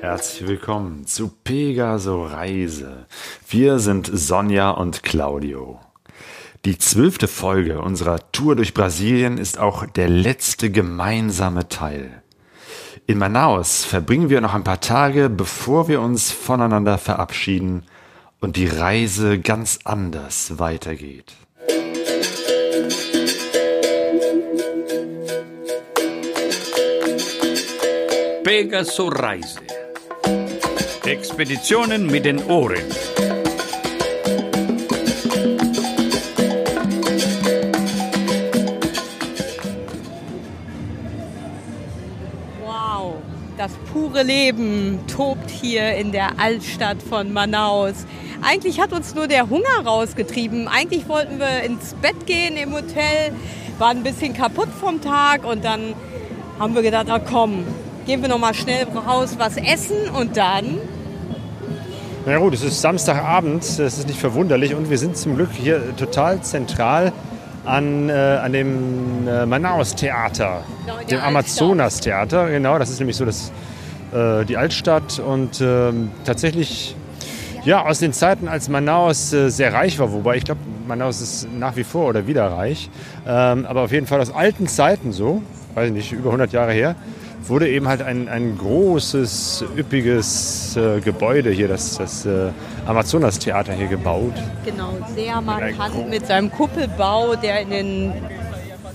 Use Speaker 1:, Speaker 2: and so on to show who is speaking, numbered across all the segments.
Speaker 1: Herzlich willkommen zu Pegaso Reise. Wir sind Sonja und Claudio. Die zwölfte Folge unserer Tour durch Brasilien ist auch der letzte gemeinsame Teil. In Manaus verbringen wir noch ein paar Tage, bevor wir uns voneinander verabschieden und die Reise ganz anders weitergeht.
Speaker 2: Pegaso Reise. Expeditionen mit den Ohren.
Speaker 3: Pure Leben tobt hier in der Altstadt von Manaus. Eigentlich hat uns nur der Hunger rausgetrieben. Eigentlich wollten wir ins Bett gehen im Hotel, waren ein bisschen kaputt vom Tag und dann haben wir gedacht, na komm, gehen wir noch mal schnell raus, was essen und dann
Speaker 4: Na ja, gut, es ist Samstagabend, das ist nicht verwunderlich und wir sind zum Glück hier total zentral an, äh, an dem äh, Manaus-Theater,
Speaker 3: Genau,
Speaker 4: dem Amazonas-Theater. Genau, das ist nämlich so das, äh, die Altstadt und ähm, tatsächlich ja, aus den Zeiten, als Manaus äh, sehr reich war, wobei ich glaube, Manaus ist nach wie vor oder wieder reich, ähm, aber auf jeden Fall aus alten Zeiten so, weiß ich nicht, über 100 Jahre her, wurde eben halt ein, ein großes, üppiges äh, Gebäude hier, das, das äh, Amazonas-Theater hier gebaut.
Speaker 3: genau sehr markant mit seinem Kuppelbau, der in den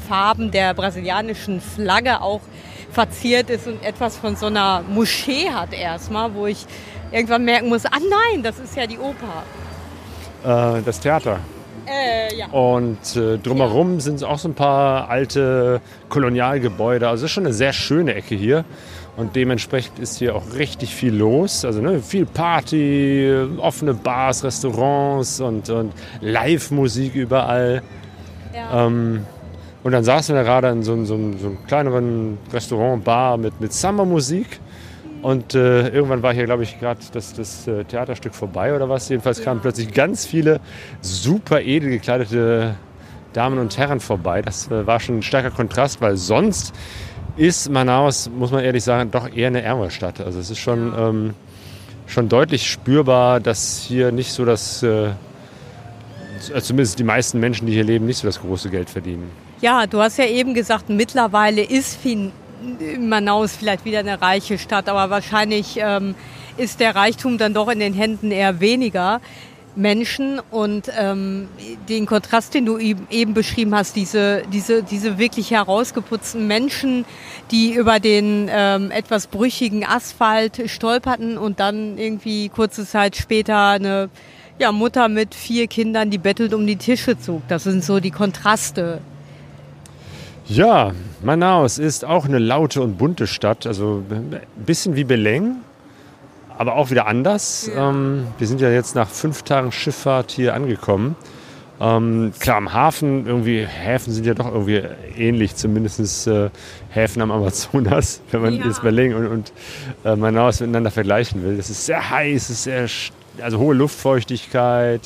Speaker 3: Farben der brasilianischen Flagge auch verziert ist und etwas von so einer Moschee hat erstmal, wo ich irgendwann merken muss, ah nein, das ist ja die Oper.
Speaker 4: Äh, das Theater.
Speaker 3: Äh, ja.
Speaker 4: Und äh, drumherum sind auch so ein paar alte Kolonialgebäude. Also es ist schon eine sehr schöne Ecke hier. Und dementsprechend ist hier auch richtig viel los. Also ne, viel Party, offene Bars, Restaurants und, und Live-Musik überall.
Speaker 3: Ja.
Speaker 4: Ähm, und dann saßen wir gerade in so, einem- so, so einem kleineren Restaurant, Bar mit, mit Samba-Musik. Und äh, irgendwann war hier, glaube ich, gerade das, das äh, Theaterstück vorbei oder was. Jedenfalls kamen plötzlich ganz viele super edel gekleidete Damen und Herren vorbei. Das äh, war schon ein starker Kontrast, weil sonst ist Manaus, muss man ehrlich sagen, doch eher eine ärmere Stadt. Also es ist schon, ähm, schon deutlich spürbar, dass hier nicht so das, äh, zumindest die meisten Menschen, die hier leben, nicht so das große Geld verdienen.
Speaker 3: Ja, du hast ja eben gesagt, mittlerweile ist fin Manaus vielleicht wieder eine reiche Stadt, aber wahrscheinlich ähm, ist der Reichtum dann doch in den Händen eher weniger Menschen und ähm, den Kontrast, den du eben eben beschrieben hast, diese, diese, diese wirklich herausgeputzten Menschen, die über den ähm, etwas brüchigen Asphalt stolperten und dann irgendwie kurze Zeit später eine ja, Mutter mit vier Kindern, die bettelt um die Tische zog. Das sind so die Kontraste.
Speaker 4: Ja, Manaus ist auch eine laute und bunte Stadt. Also ein bisschen wie Belém, aber auch wieder anders. Ähm, wir sind ja jetzt nach fünf Tagen Schifffahrt hier angekommen. Ähm, klar, am Hafen, irgendwie, Häfen sind ja doch irgendwie ähnlich, zumindest äh, Häfen am Amazonas, wenn man
Speaker 3: Ja.
Speaker 4: jetzt Berlin und, und äh, Manaus miteinander vergleichen will. Es ist sehr heiß, es ist sehr, also hohe Luftfeuchtigkeit.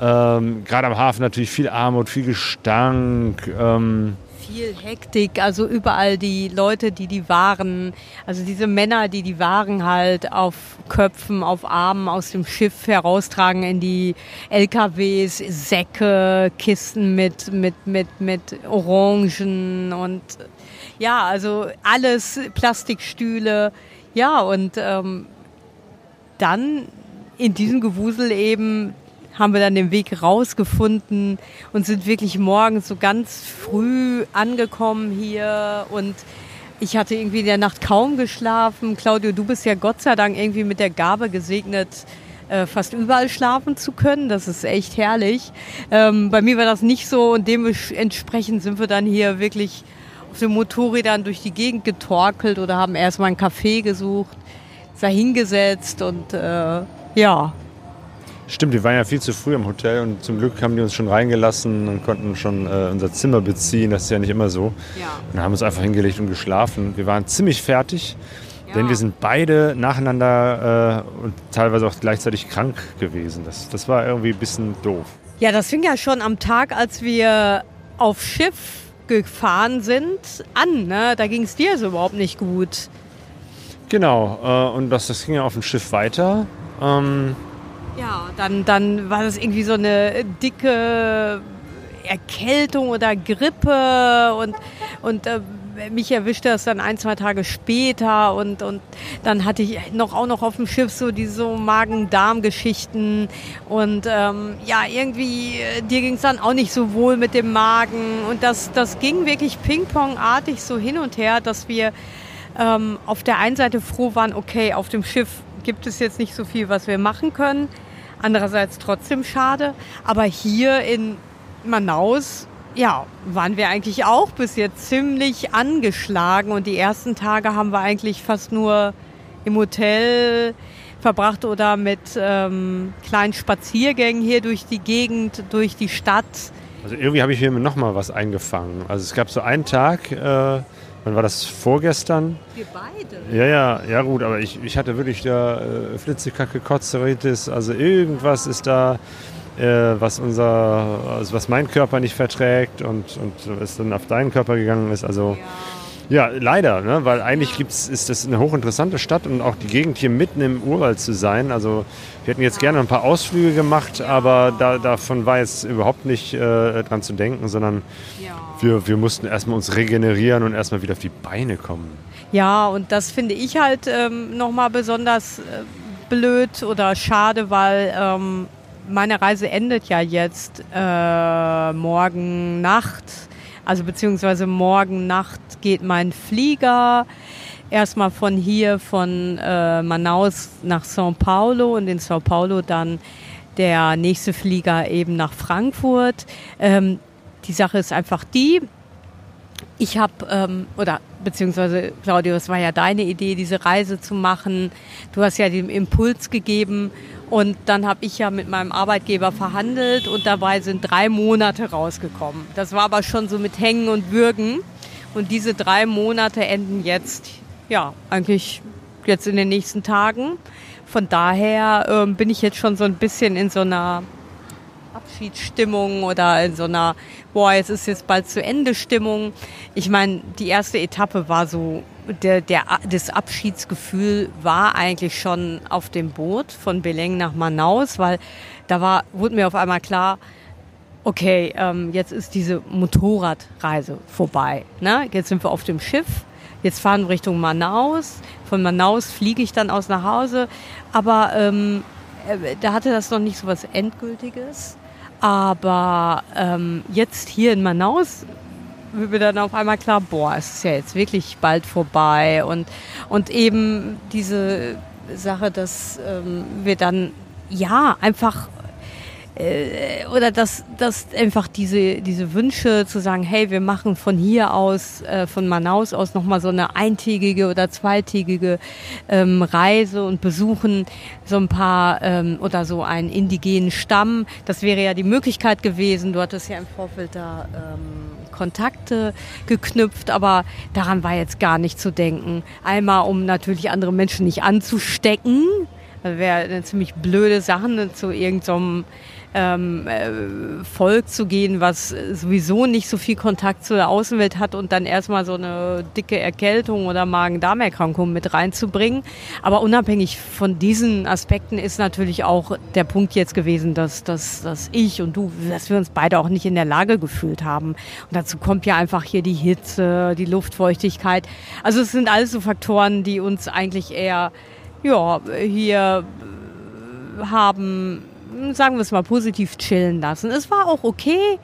Speaker 4: Ähm, Gerade am Hafen natürlich viel Armut, viel Gestank. Ähm,
Speaker 3: Viel Hektik, also überall die Leute, die die Waren, also diese Männer, die die Waren halt auf Köpfen, auf Armen aus dem Schiff heraustragen in die LKWs, Säcke, Kisten mit, mit, mit, mit Orangen und ja, also alles, Plastikstühle. Ja, und ähm, dann in diesem Gewusel eben haben wir dann den Weg rausgefunden und sind wirklich morgens so ganz früh angekommen hier und ich hatte irgendwie in der Nacht kaum geschlafen. Claudio, du bist ja Gott sei Dank irgendwie mit der Gabe gesegnet, äh, fast überall schlafen zu können. Das ist echt herrlich. Ähm, bei mir war das nicht so und dementsprechend sind wir dann hier wirklich auf den Motorrädern durch die Gegend getorkelt oder haben erstmal einen Café gesucht, da hingesetzt und äh, ja,
Speaker 4: Stimmt, wir waren ja viel zu früh im Hotel und zum Glück haben die uns schon reingelassen und konnten schon äh, unser Zimmer beziehen. Das ist ja nicht immer so.
Speaker 3: Ja.
Speaker 4: Und haben uns einfach hingelegt und geschlafen. Wir waren ziemlich fertig Denn wir sind beide nacheinander äh, und teilweise auch gleichzeitig krank gewesen. Das, das war irgendwie ein bisschen doof.
Speaker 3: Ja, das fing ja schon am Tag, als wir auf Schiff gefahren sind, an. Ne? Da ging es dir so überhaupt nicht gut.
Speaker 4: Genau, äh, und das, das ging ja auf dem Schiff weiter. Ähm,
Speaker 3: Ja, dann, dann war das irgendwie so eine dicke Erkältung oder Grippe und, und äh, mich erwischte das dann ein, zwei Tage später und, und dann hatte ich noch auch noch auf dem Schiff so diese so Magen-Darm-Geschichten und ähm, ja, irgendwie, äh, dir ging es dann auch nicht so wohl mit dem Magen und das, das ging wirklich Ping-Pong-artig so hin und her, dass wir ähm, auf der einen Seite froh waren, okay, auf dem Schiff gibt es jetzt nicht so viel, was wir machen können. Andererseits trotzdem schade. Aber hier in Manaus, ja, waren wir eigentlich auch bis jetzt ziemlich angeschlagen. Und die ersten Tage haben wir eigentlich fast nur im Hotel verbracht oder mit ähm, kleinen Spaziergängen hier durch die Gegend, durch die Stadt.
Speaker 4: also irgendwie habe ich hier noch mal was eingefangen. Also es gab so einen Tag, äh, wann war das? Vorgestern?
Speaker 3: Wir beide.
Speaker 4: Ja, ja, ja gut, aber ich, ich hatte wirklich da äh, Flitzekacke, Kotzeritis, also irgendwas ist da, äh, was unser, also was mein Körper nicht verträgt und, und es dann auf deinen Körper gegangen ist. Also ja, leider, ne? weil eigentlich gibt's, ist das eine hochinteressante Stadt und auch die Gegend hier mitten im Urwald zu sein. Also wir hätten jetzt gerne ein paar Ausflüge gemacht, aber da, davon war jetzt überhaupt nicht äh, dran zu denken, sondern
Speaker 3: Ja.
Speaker 4: wir, wir mussten erstmal uns regenerieren und erstmal wieder auf die Beine kommen.
Speaker 3: Ja, und das finde ich halt ähm, nochmal besonders äh, blöd oder schade, weil ähm, meine Reise endet ja jetzt äh, morgen Nacht. Also beziehungsweise morgen Nacht geht mein Flieger erstmal von hier, von äh, Manaus nach São Paulo und in São Paulo dann der nächste Flieger eben nach Frankfurt. Ähm, die Sache ist einfach die, ich habe, ähm, oder beziehungsweise Claudio, es war ja deine Idee, diese Reise zu machen. Du hast ja den Impuls gegeben und dann habe ich ja mit meinem Arbeitgeber verhandelt und dabei sind drei Monate rausgekommen. Das war aber schon so mit Hängen und Würgen und diese drei Monate enden jetzt, ja, eigentlich jetzt in den nächsten Tagen. Von daher ähm, bin ich jetzt schon so ein bisschen in so einer Abschiedsstimmung oder in so einer, boah, jetzt ist jetzt bald zu Ende Stimmung. Ich meine, die erste Etappe war so, der, der, das Abschiedsgefühl war eigentlich schon auf dem Boot von Beleng nach Manaus, weil da war, wurde mir auf einmal klar, okay, ähm, jetzt ist diese Motorradreise vorbei. Ne? Jetzt sind wir auf dem Schiff. Jetzt fahren wir Richtung Manaus. Von Manaus fliege ich dann aus nach Hause. Aber ähm, äh, da hatte das noch nicht so was Endgültiges. Aber ähm, jetzt hier in Manaus wird mir dann auf einmal klar, boah, es ist ja jetzt wirklich bald vorbei. Und, und eben diese Sache, dass ähm, wir dann ja einfach äh, oder dass, dass einfach diese, diese Wünsche zu sagen, hey, wir machen von hier aus, äh, von Manaus aus nochmal so eine eintägige oder zweitägige ähm, Reise und besuchen so ein paar ähm, oder so einen indigenen Stamm. Das wäre ja die Möglichkeit gewesen. Du hattest ja im Vorfeld da ähm, Kontakte geknüpft, aber daran war jetzt gar nicht zu denken. Einmal, um natürlich andere Menschen nicht anzustecken. Das wäre eine ziemlich blöde Sache, zu irgendeinem ähm, äh, Volk zu gehen, was sowieso nicht so viel Kontakt zu der Außenwelt hat und dann erstmal so eine dicke Erkältung oder Magen-Darm-Erkrankung mit reinzubringen. Aber unabhängig von diesen Aspekten ist natürlich auch der Punkt jetzt gewesen, dass, dass, dass ich und du, dass wir uns beide auch nicht in der Lage gefühlt haben. Und dazu kommt ja einfach hier die Hitze, die Luftfeuchtigkeit. Also es sind alles so Faktoren, die uns eigentlich eher ja, hier haben, sagen wir es mal, positiv chillen lassen. Es war auch okay.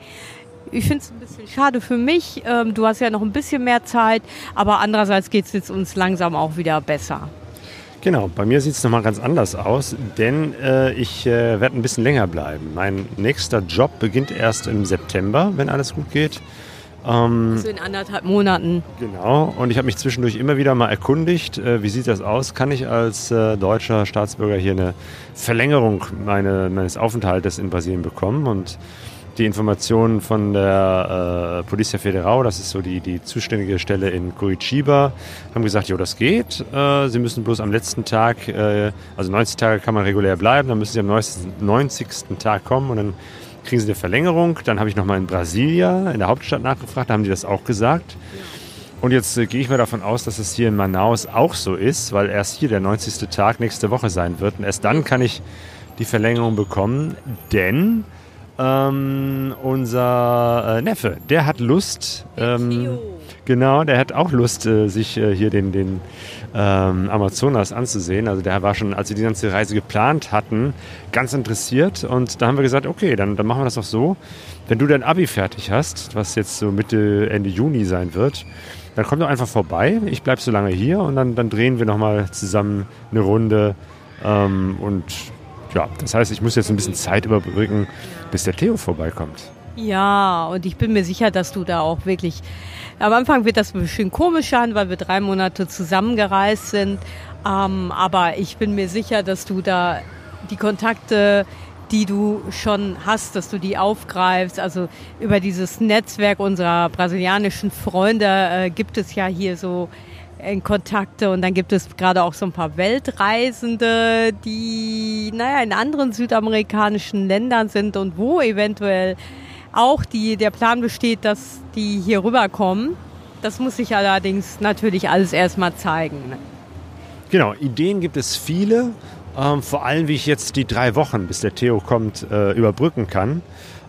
Speaker 3: Ich finde es ein bisschen schade für mich. Ähm, du hast ja noch ein bisschen mehr Zeit, aber andererseits geht es jetzt uns langsam auch wieder besser.
Speaker 4: Genau, bei mir sieht es nochmal ganz anders aus, denn äh, ich äh, werde ein bisschen länger bleiben. Mein nächster Job beginnt erst im September, wenn alles gut geht. Ähm,
Speaker 3: So in anderthalb Monaten.
Speaker 4: Genau, und ich habe mich zwischendurch immer wieder mal erkundigt, äh, wie sieht das aus? Kann ich als äh, deutscher Staatsbürger hier eine Verlängerung meine, meines Aufenthaltes in Brasilien bekommen? Und die Informationen von der äh, Polizia Federal, das ist so die, die zuständige Stelle in Curitiba, haben gesagt, jo, das geht. Äh, sie müssen bloß am letzten Tag, äh, also 90 Tage kann man regulär bleiben, dann müssen sie am 90. 90. Tag kommen und dann kriegen sie eine Verlängerung. Dann habe ich nochmal in Brasilia, in der Hauptstadt nachgefragt, da haben die das auch gesagt. Und jetzt äh, gehe ich mal davon aus, dass es hier in Manaus auch so ist, weil erst hier der 90. Tag nächste Woche sein wird. Und erst dann kann ich die Verlängerung bekommen, denn ähm, unser äh, Neffe, der hat Lust, ähm, genau, der hat auch Lust, äh, sich äh, hier den, den ähm, Amazonas anzusehen. Also der war schon, als wir die ganze Reise geplant hatten, ganz interessiert. Und da haben wir gesagt, okay, dann, dann machen wir das auch so. Wenn du dein Abi fertig hast, was jetzt so Mitte, Ende Juni sein wird, dann komm doch einfach vorbei. Ich bleibe so lange hier und dann, dann drehen wir nochmal zusammen eine Runde. Ähm, und ja, das heißt, ich muss jetzt ein bisschen Zeit überbrücken, bis der Theo vorbeikommt.
Speaker 3: Ja, und ich bin mir sicher, dass du da auch wirklich. Am Anfang wird das ein bisschen komisch sein, weil wir drei Monate zusammengereist sind. Ähm, aber ich bin mir sicher, dass du da die Kontakte, die du schon hast, dass du die aufgreifst. Also über dieses Netzwerk unserer brasilianischen Freunde äh, gibt es ja hier so in Kontakte und dann gibt es gerade auch so ein paar Weltreisende, die naja in anderen südamerikanischen Ländern sind und wo eventuell auch die, der Plan besteht, dass die hier rüberkommen. Das muss sich allerdings natürlich alles erstmal zeigen. Ne?
Speaker 4: Genau, Ideen gibt es viele, ähm, vor allem wie ich jetzt die drei Wochen, bis der Theo kommt, äh, überbrücken kann.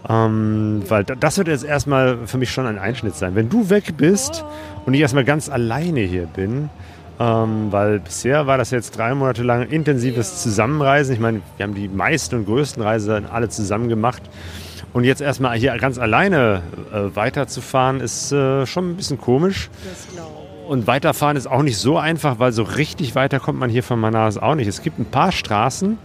Speaker 4: Ähm, weil das wird jetzt erstmal für mich schon ein Einschnitt sein. Wenn du weg bist und ich erstmal ganz alleine hier bin, ähm, weil bisher war das jetzt drei Monate lang intensives Zusammenreisen. Ich meine, wir haben die meisten und größten Reisen alle zusammen gemacht. Und jetzt erstmal hier ganz alleine äh, weiterzufahren, ist äh, schon ein bisschen komisch. Und weiterfahren ist auch nicht so einfach, weil so richtig weiter kommt man hier von Manaus auch nicht. Es gibt ein paar Straßen,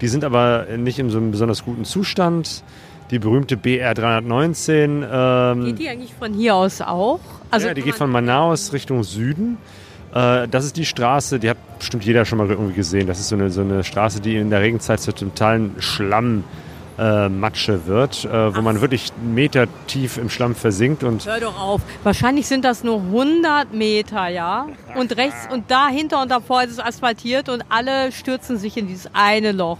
Speaker 4: die sind aber nicht in so einem besonders guten Zustand die berühmte BR 319. Ähm,
Speaker 3: Geht die eigentlich von hier aus auch?
Speaker 4: Also ja, die geht von Manaus Richtung Süden. Äh, das ist die Straße, die hat bestimmt jeder schon mal irgendwie gesehen. Das ist so eine, so eine Straße, die in der Regenzeit zu totalen Schlamm äh, Matsche wird, äh, wo Ach. man wirklich Meter tief im Schlamm versinkt. Und
Speaker 3: Hör doch auf. Wahrscheinlich sind das nur 100 Meter, ja? Und rechts und dahinter und davor ist es asphaltiert und alle stürzen sich in dieses eine Loch.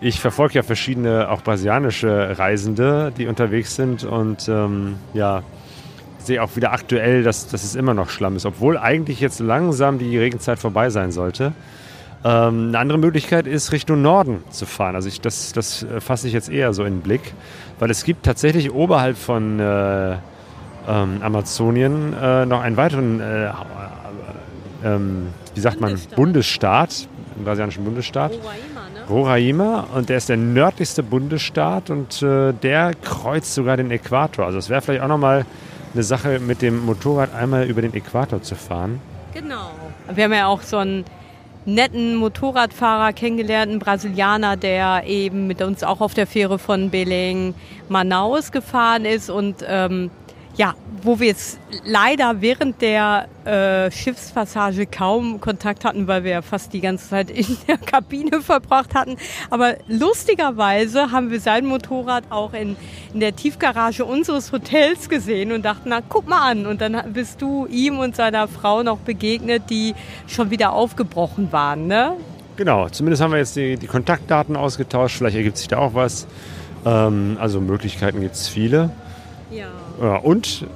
Speaker 4: Ich verfolge ja verschiedene auch brasilianische Reisende, die unterwegs sind und ähm, ja, sehe auch wieder aktuell, dass, dass es immer noch Schlamm ist, obwohl eigentlich jetzt langsam die Regenzeit vorbei sein sollte. Ähm, eine andere Möglichkeit ist, Richtung Norden zu fahren. Also ich, das, das äh, fasse ich jetzt eher so in den Blick, weil es gibt tatsächlich oberhalb von äh, ähm, Amazonien äh, noch einen weiteren, äh, ähm, wie sagt man, Bundesstaat, Bundesstaat einen brasilianischen Bundesstaat. Roraima und der ist der nördlichste Bundesstaat und äh, der kreuzt sogar den Äquator. Also es wäre vielleicht auch nochmal eine Sache, mit dem Motorrad einmal über den Äquator zu fahren.
Speaker 3: Genau. Wir haben ja auch so einen netten Motorradfahrer kennengelernt, einen Brasilianer, der eben mit uns auch auf der Fähre von Belém Manaus gefahren ist und ähm, ja, wo wir jetzt leider während der äh, Schiffspassage kaum Kontakt hatten, weil wir fast die ganze Zeit in der Kabine verbracht hatten. Aber lustigerweise haben wir sein Motorrad auch in, in der Tiefgarage unseres Hotels gesehen und dachten, na, guck mal an. Und dann bist du ihm und seiner Frau noch begegnet, die schon wieder aufgebrochen waren, ne?
Speaker 4: Genau, zumindest haben wir jetzt die, die Kontaktdaten ausgetauscht. Vielleicht ergibt sich da auch was. Ähm, also Möglichkeiten gibt es viele.
Speaker 3: Ja.
Speaker 4: ja. Und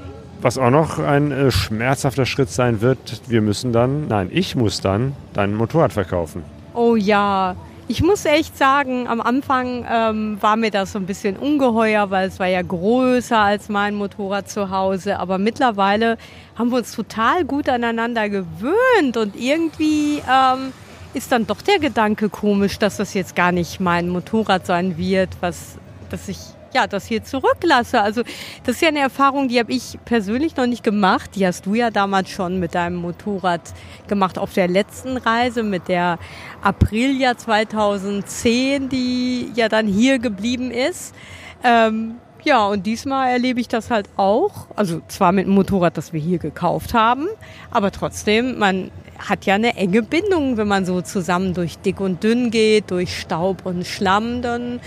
Speaker 4: was auch noch ein äh, schmerzhafter Schritt sein wird, wir müssen dann, nein, ich muss dann dein Motorrad verkaufen.
Speaker 3: Oh ja, ich muss echt sagen, am Anfang ähm, war mir das so ein bisschen ungeheuer, weil es war ja größer als mein Motorrad zu Hause. Aber mittlerweile haben wir uns total gut aneinander gewöhnt und irgendwie ähm, ist dann doch der Gedanke komisch, dass das jetzt gar nicht mein Motorrad sein wird, was, dass ich ja, das hier zurücklasse. Also das ist ja eine Erfahrung, die habe ich persönlich noch nicht gemacht. Die hast du ja damals schon mit deinem Motorrad gemacht auf der letzten Reise mit der Aprilia 2010, die ja dann hier geblieben ist. Ähm, ja, und diesmal erlebe ich das halt auch. Also zwar mit dem Motorrad, das wir hier gekauft haben, aber trotzdem, man hat ja eine enge Bindung, wenn man so zusammen durch dick und dünn geht, durch Staub und Schlamm, dann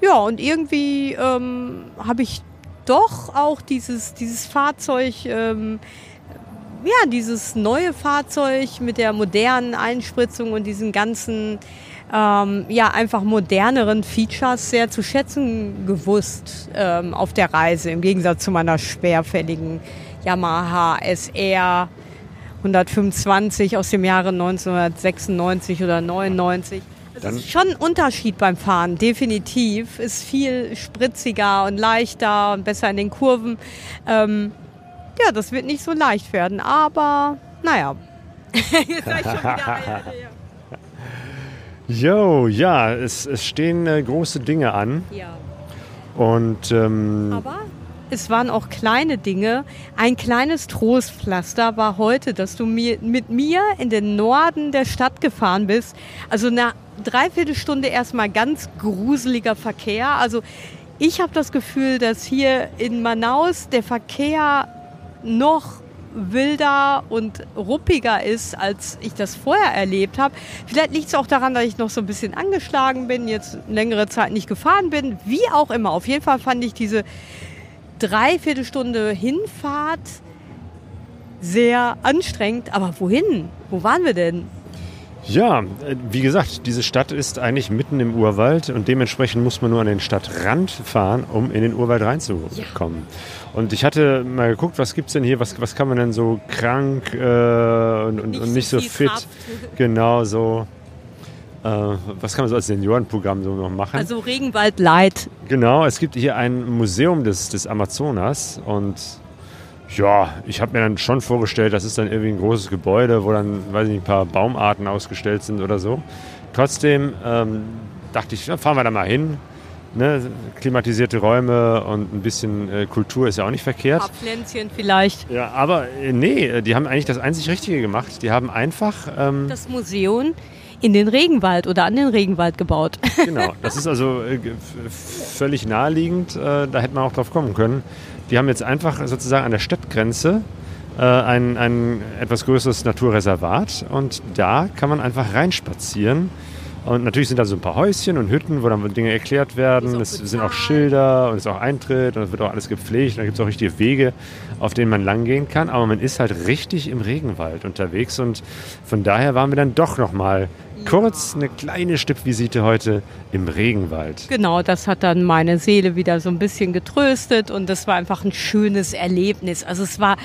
Speaker 3: ja, und irgendwie ähm, habe ich doch auch dieses, dieses Fahrzeug, ähm, ja, dieses neue Fahrzeug mit der modernen Einspritzung und diesen ganzen, ähm, ja, einfach moderneren Features sehr zu schätzen gewusst ähm, auf der Reise, im Gegensatz zu meiner schwerfälligen Yamaha SR 125 aus dem Jahre 1996 oder 99. Es
Speaker 4: Dann-
Speaker 3: ist schon ein Unterschied beim Fahren, definitiv. Ist viel spritziger und leichter und besser in den Kurven. Ähm, ja, das wird nicht so leicht werden, aber naja. Jetzt ich schon wieder,
Speaker 4: Jo, ja, es, es stehen äh, große Dinge an.
Speaker 3: ja.
Speaker 4: Und ähm,
Speaker 3: Aber es waren auch kleine Dinge. Ein kleines Trostpflaster war heute, dass du mir, mit mir in den Norden der Stadt gefahren bist. Also eine Dreiviertelstunde erstmal ganz gruseliger Verkehr. Also ich habe das Gefühl, dass hier in Manaus der Verkehr noch wilder und ruppiger ist, als ich das vorher erlebt habe. Vielleicht liegt es auch daran, dass ich noch so ein bisschen angeschlagen bin, jetzt längere Zeit nicht gefahren bin. Wie auch immer. Auf jeden Fall fand ich diese Dreiviertelstunde Hinfahrt sehr anstrengend. Aber wohin? Wo waren wir denn?
Speaker 4: ja, äh, wie gesagt, diese Stadt ist eigentlich mitten im Urwald und dementsprechend muss man nur an den Stadtrand fahren, um in den Urwald reinzukommen. Und ich hatte mal geguckt, was gibt's denn hier, was, was kann man denn so krank äh, und, und nicht, und nicht so,
Speaker 3: viel
Speaker 4: fit, genau so, was kann man so als Seniorenprogramm so noch machen?
Speaker 3: Also Regenwald Light.
Speaker 4: Genau, es gibt hier ein Museum des, des Amazonas und ja, ich habe mir dann schon vorgestellt, das ist dann irgendwie ein großes Gebäude, wo dann, weiß ich nicht, ein paar Baumarten ausgestellt sind oder so. Trotzdem ähm, dachte ich, fahren wir da mal hin. Ne? Klimatisierte Räume und ein bisschen äh, Kultur ist ja auch nicht
Speaker 3: Ein
Speaker 4: verkehrt.
Speaker 3: paar Pflänzchen vielleicht.
Speaker 4: Ja, aber äh, nee, die haben eigentlich das einzig Richtige gemacht. Die haben einfach ähm,
Speaker 3: Das Museum in den Regenwald oder an den Regenwald gebaut.
Speaker 4: Genau, das ist also äh, völlig naheliegend. Äh, da hätte man auch drauf kommen können. Die haben jetzt einfach sozusagen an der Stadtgrenze äh, ein, ein etwas größeres Naturreservat und da kann man einfach reinspazieren. Und natürlich sind da so ein paar Häuschen und Hütten, wo dann Dinge erklärt werden. Es sind auch. Schilder und es ist auch Eintritt und es wird auch alles gepflegt. Da gibt es auch richtige Wege, auf denen man langgehen kann. Aber man ist halt richtig im Regenwald unterwegs und von daher waren wir dann doch nochmal kurz eine kleine Stippvisite heute im Regenwald.
Speaker 3: Genau, das hat dann meine Seele wieder so ein bisschen getröstet und das war einfach ein schönes Erlebnis. Also es war,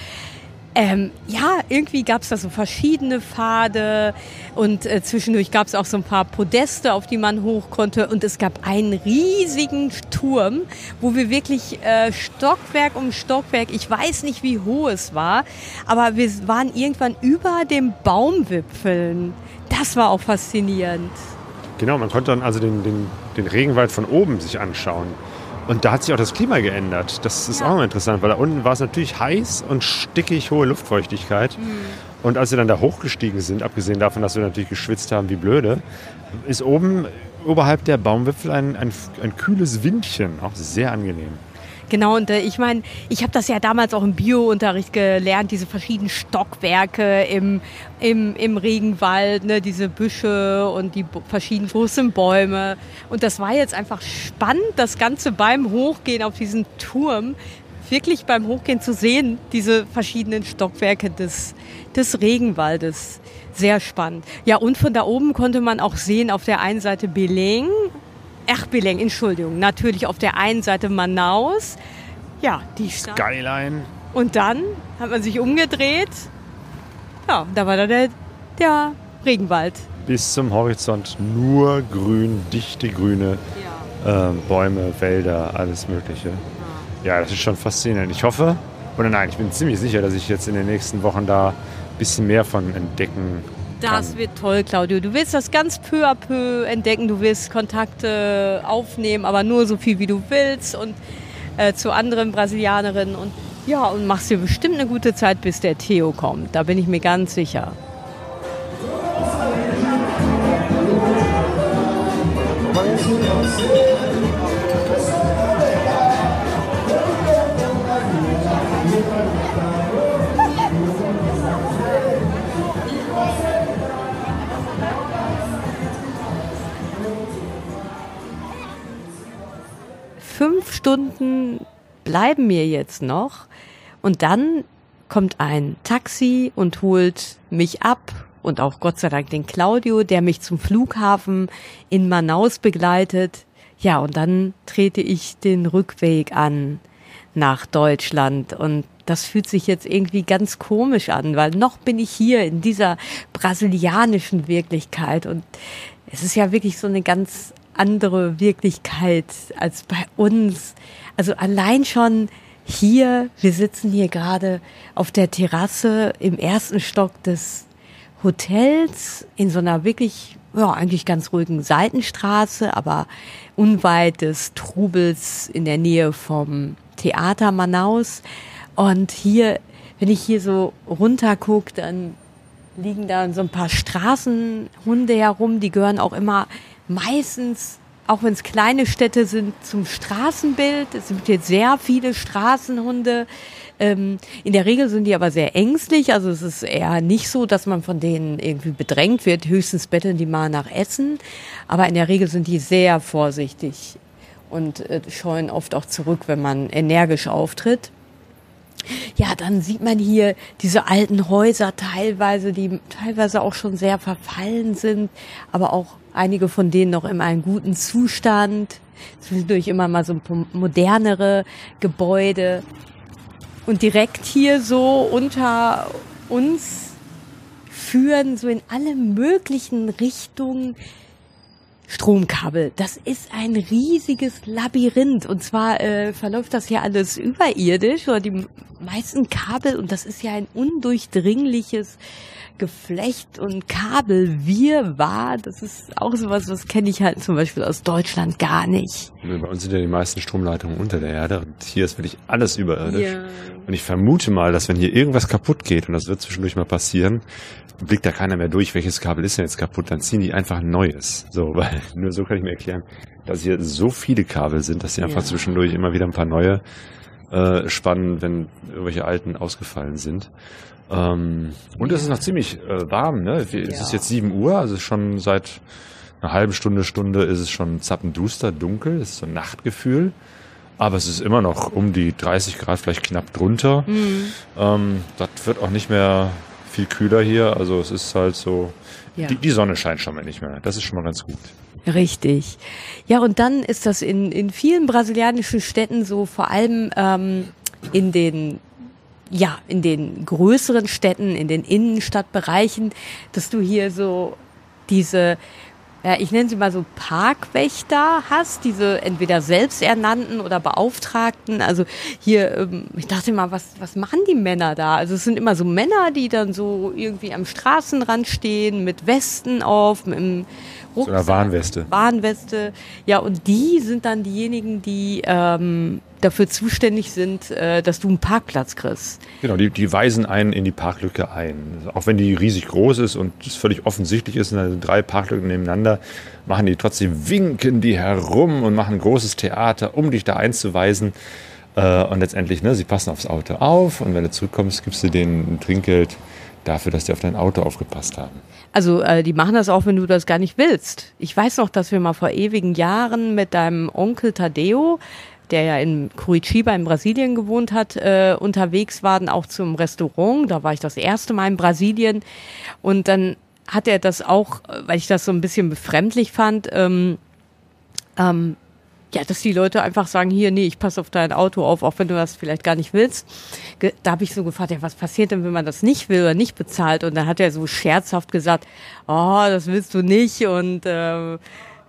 Speaker 3: ähm, ja, irgendwie gab es da so verschiedene Pfade und äh, zwischendurch gab es auch so ein paar Podeste, auf die man hoch konnte und es gab einen riesigen Turm, wo wir wirklich äh, Stockwerk um Stockwerk, ich weiß nicht, wie hoch es war, aber wir waren irgendwann über den Baumwipfeln. Das war auch faszinierend.
Speaker 4: Genau, man konnte dann also den, den, den Regenwald von oben sich anschauen. Und da hat sich auch das Klima geändert. Das ist
Speaker 3: Ja.
Speaker 4: auch interessant, weil da unten war es natürlich heiß und stickig hohe Luftfeuchtigkeit. Und als wir dann da hochgestiegen sind, abgesehen davon, dass wir natürlich geschwitzt haben wie blöde, ist oben oberhalb der Baumwipfel ein, ein, ein kühles Windchen, auch sehr angenehm.
Speaker 3: Genau, und äh, ich meine, ich habe das ja damals auch im Bio-Unterricht gelernt, diese verschiedenen Stockwerke im, im, im Regenwald, ne, diese Büsche und die verschiedenen großen Bäume. Und das war jetzt einfach spannend, das Ganze beim Hochgehen auf diesen Turm, wirklich beim Hochgehen zu sehen, diese verschiedenen Stockwerke des, des Regenwaldes. Sehr spannend. Ja, und von da oben konnte man auch sehen, auf der einen Seite Beleng, Ach, Beleng, Entschuldigung. Natürlich auf der einen Seite Manaus. Ja, die Stadt.
Speaker 4: Skyline.
Speaker 3: Und dann hat man sich umgedreht. Ja, da war da der, der Regenwald.
Speaker 4: Bis zum Horizont nur grün, dichte grüne
Speaker 3: Ja.
Speaker 4: äh, Bäume, Wälder, alles Mögliche. Ja, das ist schon faszinierend. Ich hoffe, oder nein, ich bin ziemlich sicher, dass ich jetzt in den nächsten Wochen da ein bisschen mehr von entdecken
Speaker 3: Das
Speaker 4: kann.
Speaker 3: wird toll, Claudio. Du willst das ganz peu à peu entdecken. Du willst Kontakte aufnehmen, aber nur so viel, wie du willst und äh, zu anderen Brasilianerinnen. Und ja, und machst dir bestimmt eine gute Zeit, bis der Theo kommt. Da bin ich mir ganz sicher. Fünf Stunden bleiben mir jetzt noch. Und dann kommt ein Taxi und holt mich ab und auch Gott sei Dank den Claudio, der mich zum Flughafen in Manaus begleitet. Ja, und dann trete ich den Rückweg an nach Deutschland und das fühlt sich jetzt irgendwie ganz komisch an, weil noch bin ich hier in dieser brasilianischen Wirklichkeit und es ist ja wirklich so eine ganz andere Wirklichkeit als bei uns. Also allein schon hier, wir sitzen hier gerade auf der Terrasse im ersten Stock des Hotels in so einer wirklich, ja, eigentlich ganz ruhigen Seitenstraße, aber unweit des Trubels in der Nähe vom Theater Manaus. Und hier, wenn ich hier so runter gucke, dann liegen da so ein paar Straßenhunde herum, die gehören auch immer meistens auch wenn es kleine Städte sind, zum Straßenbild. Es sind jetzt sehr viele Straßenhunde. Ähm, in der Regel sind die aber sehr ängstlich. Also es ist eher nicht so, dass man von denen irgendwie bedrängt wird. Höchstens betteln die mal nach Essen. Aber in der Regel sind die sehr vorsichtig und äh, scheuen oft auch zurück, wenn man energisch auftritt. Ja, dann sieht man hier diese alten Häuser teilweise, die teilweise auch schon sehr verfallen sind, aber auch einige von denen noch in einem guten Zustand. Zwischendurch immer mal so modernere Gebäude. Und direkt hier so unter uns führen so in alle möglichen Richtungen Stromkabel. Das ist ein riesiges Labyrinth. Und zwar äh, verläuft das hier alles überirdisch oder die meisten Kabel. Und das ist ja ein undurchdringliches Geflecht und Kabel wir war, das ist auch sowas, was kenne ich halt zum Beispiel aus Deutschland gar nicht.
Speaker 4: Bei uns sind ja die meisten Stromleitungen unter der Erde und hier ist wirklich alles überirdisch. Ja. Und ich vermute mal, dass wenn hier irgendwas kaputt geht, und das wird zwischendurch mal passieren, blickt da keiner mehr durch, welches Kabel ist denn jetzt kaputt, dann ziehen die einfach ein neues. So, weil nur so kann ich mir erklären, dass hier so viele Kabel sind, dass sie einfach ja. zwischendurch immer wieder ein paar neue äh, spannen, wenn irgendwelche alten ausgefallen sind. Ähm, und es ist noch ziemlich äh, warm. Ne? Es ist jetzt 7 Uhr, also schon seit einer halben Stunde, Stunde ist es schon zappenduster, dunkel. Es ist so ein Nachtgefühl. Aber es ist immer noch um die 30 Grad, vielleicht knapp drunter. Mhm. Ähm, das wird auch nicht mehr viel kühler hier. Also es ist halt so, ja. die, die Sonne scheint schon mal nicht mehr. Das ist schon mal ganz gut.
Speaker 3: Richtig. Ja, und dann ist das in, in vielen brasilianischen Städten so, vor allem ähm, in den ja, in den größeren Städten, in den Innenstadtbereichen, dass du hier so diese, ja, ich nenne sie mal so Parkwächter hast, diese entweder selbsternannten oder Beauftragten. Also hier, ähm, ich dachte mal, was, was machen die Männer da? Also es sind immer so Männer, die dann so irgendwie am Straßenrand stehen mit Westen auf, mit einem
Speaker 4: Rucksack. Eine Warnweste.
Speaker 3: Warnweste. Ja, und die sind dann diejenigen, die ähm, dafür zuständig sind, äh, dass du einen Parkplatz kriegst.
Speaker 4: Genau, die, die weisen einen in die Parklücke ein. Auch wenn die riesig groß ist und es völlig offensichtlich ist, sind drei Parklücken nebeneinander, machen die trotzdem, winken die herum und machen großes Theater, um dich da einzuweisen. Äh, und letztendlich, ne, sie passen aufs Auto auf und wenn du zurückkommst, gibst du denen ein Trinkgeld dafür, dass die auf dein Auto aufgepasst haben.
Speaker 3: Also äh, die machen das auch, wenn du das gar nicht willst. Ich weiß noch, dass wir mal vor ewigen Jahren mit deinem Onkel Tadeo, der ja in Curitiba in Brasilien gewohnt hat, äh, unterwegs waren, auch zum Restaurant. Da war ich das erste Mal in Brasilien. Und dann hat er das auch, weil ich das so ein bisschen befremdlich fand, ähm, ähm, ja, dass die Leute einfach sagen, hier, nee, ich passe auf dein Auto auf, auch wenn du das vielleicht gar nicht willst. Da habe ich so gefragt, ja, was passiert denn, wenn man das nicht will oder nicht bezahlt? Und dann hat er so scherzhaft gesagt, oh, das willst du nicht und äh,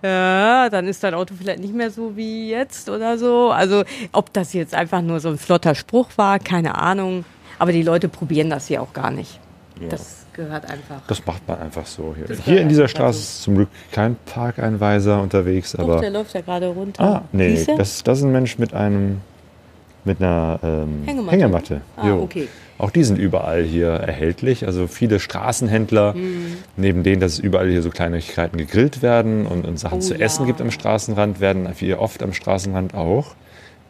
Speaker 3: ja, dann ist dein Auto vielleicht nicht mehr so wie jetzt oder so. Also ob das jetzt einfach nur so ein flotter Spruch war, keine Ahnung. Aber die Leute probieren das hier auch gar nicht. Ja. Das gehört einfach.
Speaker 4: Das macht man einfach so hier. Das hier in dieser Straße ist zum Glück kein Parkeinweiser unterwegs, Doch, aber.
Speaker 3: der läuft ja gerade runter.
Speaker 4: Ah, nee, das, das ist ein Mensch mit einem mit einer ähm, Hängematte. Hängematte.
Speaker 3: Ah, okay.
Speaker 4: Auch die sind überall hier erhältlich. Also viele Straßenhändler, mhm. neben denen, dass überall hier so Kleinigkeiten gegrillt werden und, und Sachen oh, zu ja. essen gibt am Straßenrand, werden wie oft am Straßenrand auch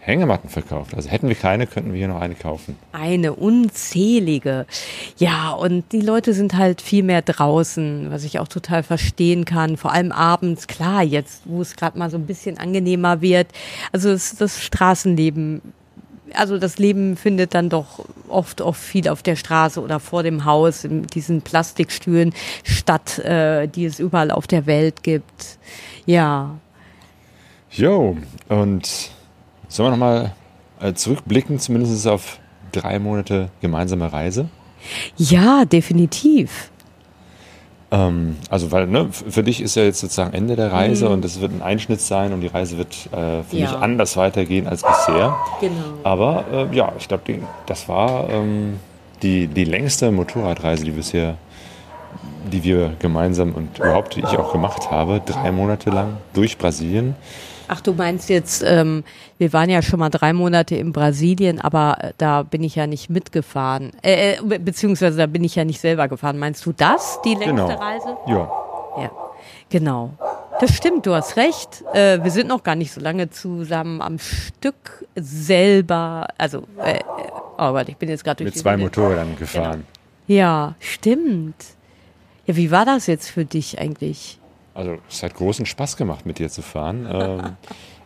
Speaker 4: Hängematten verkauft. Also hätten wir keine, könnten wir hier noch eine kaufen.
Speaker 3: Eine unzählige. Ja, und die Leute sind halt viel mehr draußen, was ich auch total verstehen kann. Vor allem abends, klar, jetzt, wo es gerade mal so ein bisschen angenehmer wird. Also es, das Straßenleben also das Leben findet dann doch oft oft viel auf der Straße oder vor dem Haus in diesen Plastikstühlen statt, äh, die es überall auf der Welt gibt. Ja,
Speaker 4: Jo, und sollen wir nochmal äh, zurückblicken, zumindest auf drei Monate gemeinsame Reise?
Speaker 3: ja, definitiv.
Speaker 4: Ähm, also, weil ne, für dich ist ja jetzt sozusagen Ende der Reise und es wird ein Einschnitt sein und die Reise wird äh, für
Speaker 3: Mhm. Ja.
Speaker 4: mich anders weitergehen als bisher.
Speaker 3: Genau.
Speaker 4: Aber äh, ja, ich glaube, das war ähm, die, die längste Motorradreise, die bisher, die wir gemeinsam und überhaupt ich auch gemacht habe, drei Monate lang durch Brasilien.
Speaker 3: Ach, du meinst jetzt, ähm, wir waren ja schon mal drei Monate in Brasilien, aber äh, da bin ich ja nicht mitgefahren. Äh, äh, be- beziehungsweise da bin ich ja nicht selber gefahren. Meinst du das, die längste
Speaker 4: Genau.
Speaker 3: Reise?
Speaker 4: Ja,
Speaker 3: Ja, genau. Das stimmt, du hast recht. Äh, wir sind noch gar nicht so lange zusammen am Stück selber. Also, äh, äh, oh Gott, ich bin jetzt gerade durch
Speaker 4: mit zwei. Motorrädern gefahren.
Speaker 3: Ja, stimmt. Ja, wie war das jetzt für dich eigentlich?
Speaker 4: Also es hat großen Spaß gemacht, mit dir zu fahren. ähm,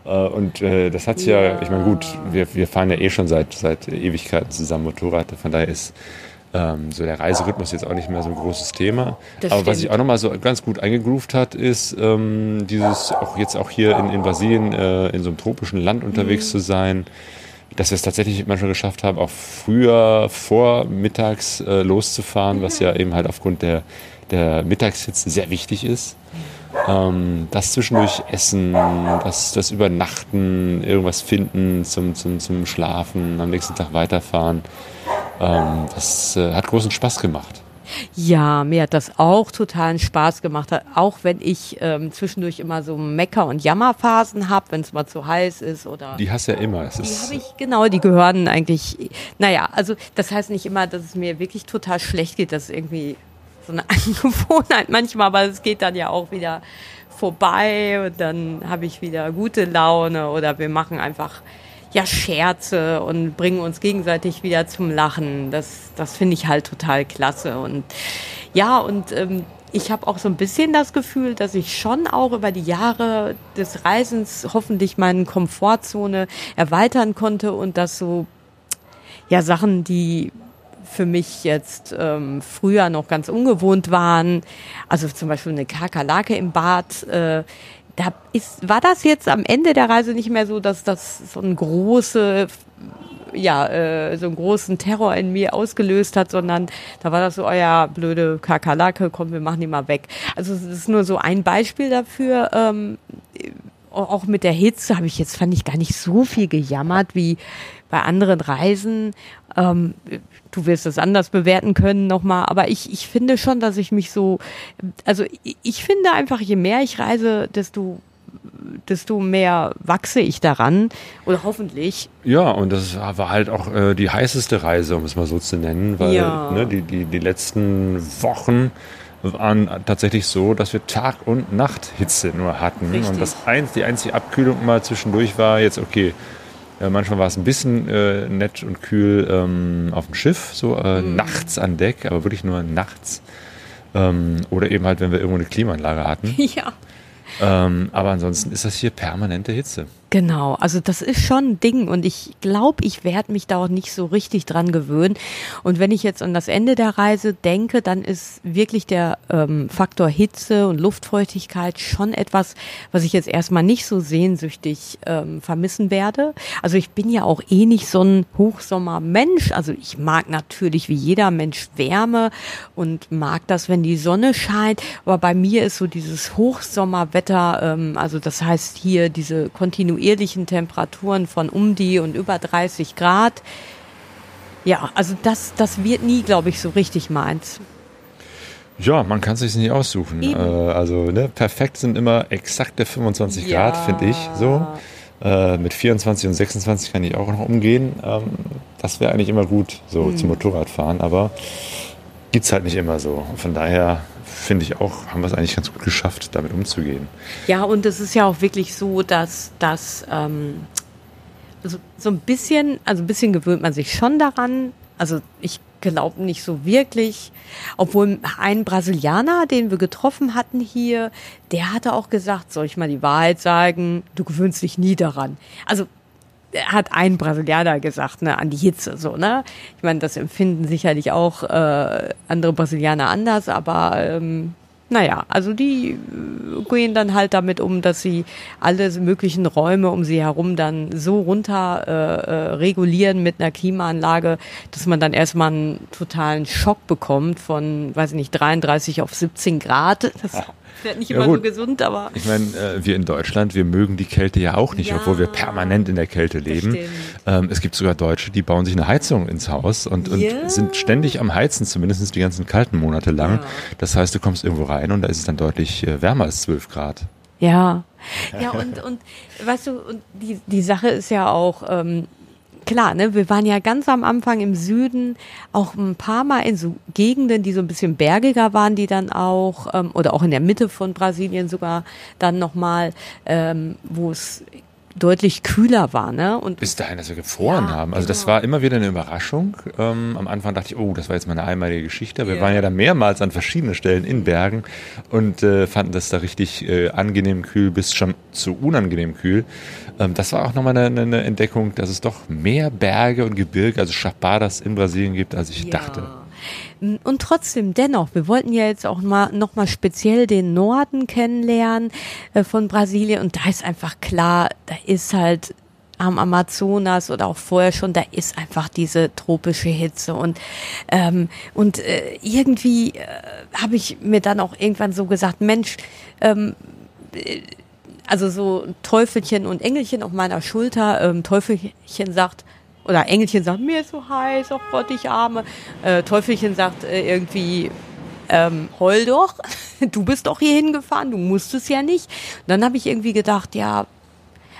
Speaker 4: äh, und äh, das hat ja, ich meine, gut, wir, wir fahren ja eh schon seit, seit Ewigkeiten zusammen Motorrad. Von daher ist ähm, so der Reiserhythmus jetzt auch nicht mehr so ein großes Thema.
Speaker 3: Das
Speaker 4: Aber was sich
Speaker 3: stimmt.
Speaker 4: auch nochmal so ganz gut eingegroovt hat, ist ähm, dieses, auch jetzt auch hier in, in Brasilien, äh, in so einem tropischen Land unterwegs
Speaker 3: Mhm.
Speaker 4: zu sein. Dass wir es tatsächlich manchmal geschafft haben, auch früher vormittags äh, loszufahren, was ja eben halt aufgrund der, der Mittagshitze sehr wichtig ist. Ähm, das zwischendurch Essen, das, das Übernachten, irgendwas finden zum, zum, zum Schlafen, am nächsten Tag weiterfahren. Ähm, das äh, hat großen Spaß gemacht.
Speaker 3: Ja, mir hat das auch totalen Spaß gemacht, auch wenn ich ähm, zwischendurch immer so Mecker- und Jammerphasen habe, wenn es mal zu heiß ist oder.
Speaker 4: Die hast du ja immer. Es
Speaker 3: Die habe ich, genau, die gehören eigentlich, naja, also das heißt nicht immer, dass es mir wirklich total schlecht geht, das ist irgendwie so eine Angewohnheit manchmal, aber es geht dann ja auch wieder vorbei und dann habe ich wieder gute Laune oder wir machen einfach ja Scherze und bringen uns gegenseitig wieder zum Lachen. Das, das finde ich halt total klasse und ja und ähm, ich habe auch so ein bisschen das Gefühl, dass ich schon auch über die Jahre des Reisens hoffentlich meine Komfortzone erweitern konnte und dass so ja Sachen, die für mich jetzt ähm, früher noch ganz ungewohnt waren, also zum Beispiel eine Kakerlake im Bad, äh, da ist, war das jetzt am Ende der Reise nicht mehr so, dass das so ein große ja, äh, so einen großen Terror in mir ausgelöst hat, sondern da war das so, oh ja, blöde Kakerlake, komm, wir machen die mal weg. Also es ist nur so ein Beispiel dafür. Ähm, auch mit der Hitze habe ich jetzt, fand ich, gar nicht so viel gejammert wie bei anderen Reisen. Ähm, du wirst es anders bewerten können nochmal, aber ich, ich finde schon, dass ich mich so, also ich, ich finde einfach, je mehr ich reise, desto desto mehr wachse ich daran oder hoffentlich.
Speaker 4: ja, und das war halt auch äh, die heißeste Reise, um es mal so zu nennen, weil
Speaker 3: Ja.
Speaker 4: ne, die, die, die letzten Wochen waren tatsächlich so, dass wir Tag- und Nachthitze nur hatten.
Speaker 3: Richtig.
Speaker 4: Und das eins, die einzige Abkühlung mal zwischendurch war jetzt, okay, äh, manchmal war es ein bisschen äh, nett und kühl ähm, auf dem Schiff, so äh,
Speaker 3: Mhm.
Speaker 4: nachts an Deck, aber wirklich nur nachts. Ähm, oder eben halt, wenn wir irgendwo eine Klimaanlage hatten.
Speaker 3: Ja.
Speaker 4: ähm, aber ansonsten ist das hier permanente Hitze.
Speaker 3: Genau, also das ist schon ein Ding und ich glaube, ich werde mich da auch nicht so richtig dran gewöhnen. Und wenn ich jetzt an das Ende der Reise denke, dann ist wirklich der ähm, Faktor Hitze und Luftfeuchtigkeit schon etwas, was ich jetzt erstmal nicht so sehnsüchtig ähm, vermissen werde. Also ich bin ja auch eh nicht so ein Hochsommermensch. Also ich mag natürlich wie jeder Mensch Wärme und mag das, wenn die Sonne scheint. Aber bei mir ist so dieses Hochsommerwetter, ähm, also das heißt hier diese kontinuierlichen Temperaturen von um die und über 30 Grad. Ja, also das, das wird nie, glaube ich, so richtig meins.
Speaker 4: Ja, man kann es sich nicht aussuchen. Äh,
Speaker 3: Eben.
Speaker 4: also ne, perfekt sind immer exakte 25
Speaker 3: Ja.
Speaker 4: Grad, finde ich. So äh, mit 24 und 26 kann ich auch noch umgehen. Ähm, das wäre eigentlich immer gut, so
Speaker 3: Hm.
Speaker 4: zum Motorradfahren. Aber gibt's halt nicht immer so. Von daher finde ich auch, haben wir es eigentlich ganz gut geschafft, damit umzugehen.
Speaker 3: Ja, und es ist ja auch wirklich so, dass das, ähm, so, so ein bisschen, also ein bisschen gewöhnt man sich schon daran. Also ich glaube nicht so wirklich. Obwohl ein Brasilianer, den wir getroffen hatten hier, der hatte auch gesagt, soll ich mal die Wahrheit sagen, du gewöhnst dich nie daran. Also hat ein Brasilianer gesagt, ne, an die Hitze, so, ne? Ich meine, das empfinden sicherlich auch äh, andere Brasilianer anders, aber ähm, naja, also die äh, gehen dann halt damit um, dass sie alle möglichen Räume um sie herum dann so runter äh, äh, regulieren mit einer Klimaanlage, dass man dann erstmal einen totalen Schock bekommt von, weiß ich nicht, 33 auf 17 Grad. Das wird nicht
Speaker 4: Ja,
Speaker 3: immer
Speaker 4: gut.
Speaker 3: so gesund, aber
Speaker 4: Ich meine, äh, wir in Deutschland, wir mögen die Kälte ja auch nicht,
Speaker 3: Ja.
Speaker 4: obwohl wir permanent in der Kälte leben. Ähm, es gibt sogar Deutsche, die bauen sich eine Heizung ins Haus und, und
Speaker 3: Ja.
Speaker 4: sind ständig am Heizen, zumindest die ganzen kalten Monate lang.
Speaker 3: Ja.
Speaker 4: Das heißt, du kommst irgendwo rein und da ist es dann deutlich äh, wärmer als 12 Grad.
Speaker 3: Ja, ja und, und weißt du, und die, die Sache ist ja auch, ähm, klar, ne, wir waren ja ganz am Anfang im Süden auch ein paar Mal in so Gegenden, die so ein bisschen bergiger waren, die dann auch, ähm, oder auch in der Mitte von Brasilien sogar dann nochmal, ähm, wo es deutlich kühler war, ne? Und
Speaker 4: Bis dahin, dass wir gefroren
Speaker 3: Ja,
Speaker 4: haben. Also das
Speaker 3: genau.
Speaker 4: war immer wieder eine Überraschung. Ähm, am Anfang dachte ich, oh, das war jetzt mal eine einmalige Geschichte. Wir
Speaker 3: Ja.
Speaker 4: waren ja da mehrmals an verschiedenen Stellen in Bergen und äh, fanden das da richtig äh, angenehm kühl bis schon zu unangenehm kühl. Ähm, das war auch nochmal eine, eine Entdeckung, dass es doch mehr Berge und Gebirge, also Chapadas in Brasilien gibt, als ich dachte.
Speaker 3: Und trotzdem, dennoch, wir wollten ja jetzt auch mal noch mal speziell den Norden kennenlernen äh, von Brasilien und da ist einfach klar, da ist halt am Amazonas oder auch vorher schon, da ist einfach diese tropische Hitze und ähm, und äh, irgendwie äh, habe ich mir dann auch irgendwann so gesagt, Mensch, ähm, also so Teufelchen und Engelchen auf meiner Schulter. Ähm, Teufelchen sagt, oder Engelchen sagt, mir ist so heiß, oh Gott, ich arme. Äh, Teufelchen sagt äh, irgendwie, ähm, heul doch, du bist doch hier hingefahren, du musstest ja nicht. Und dann habe ich irgendwie gedacht, ja,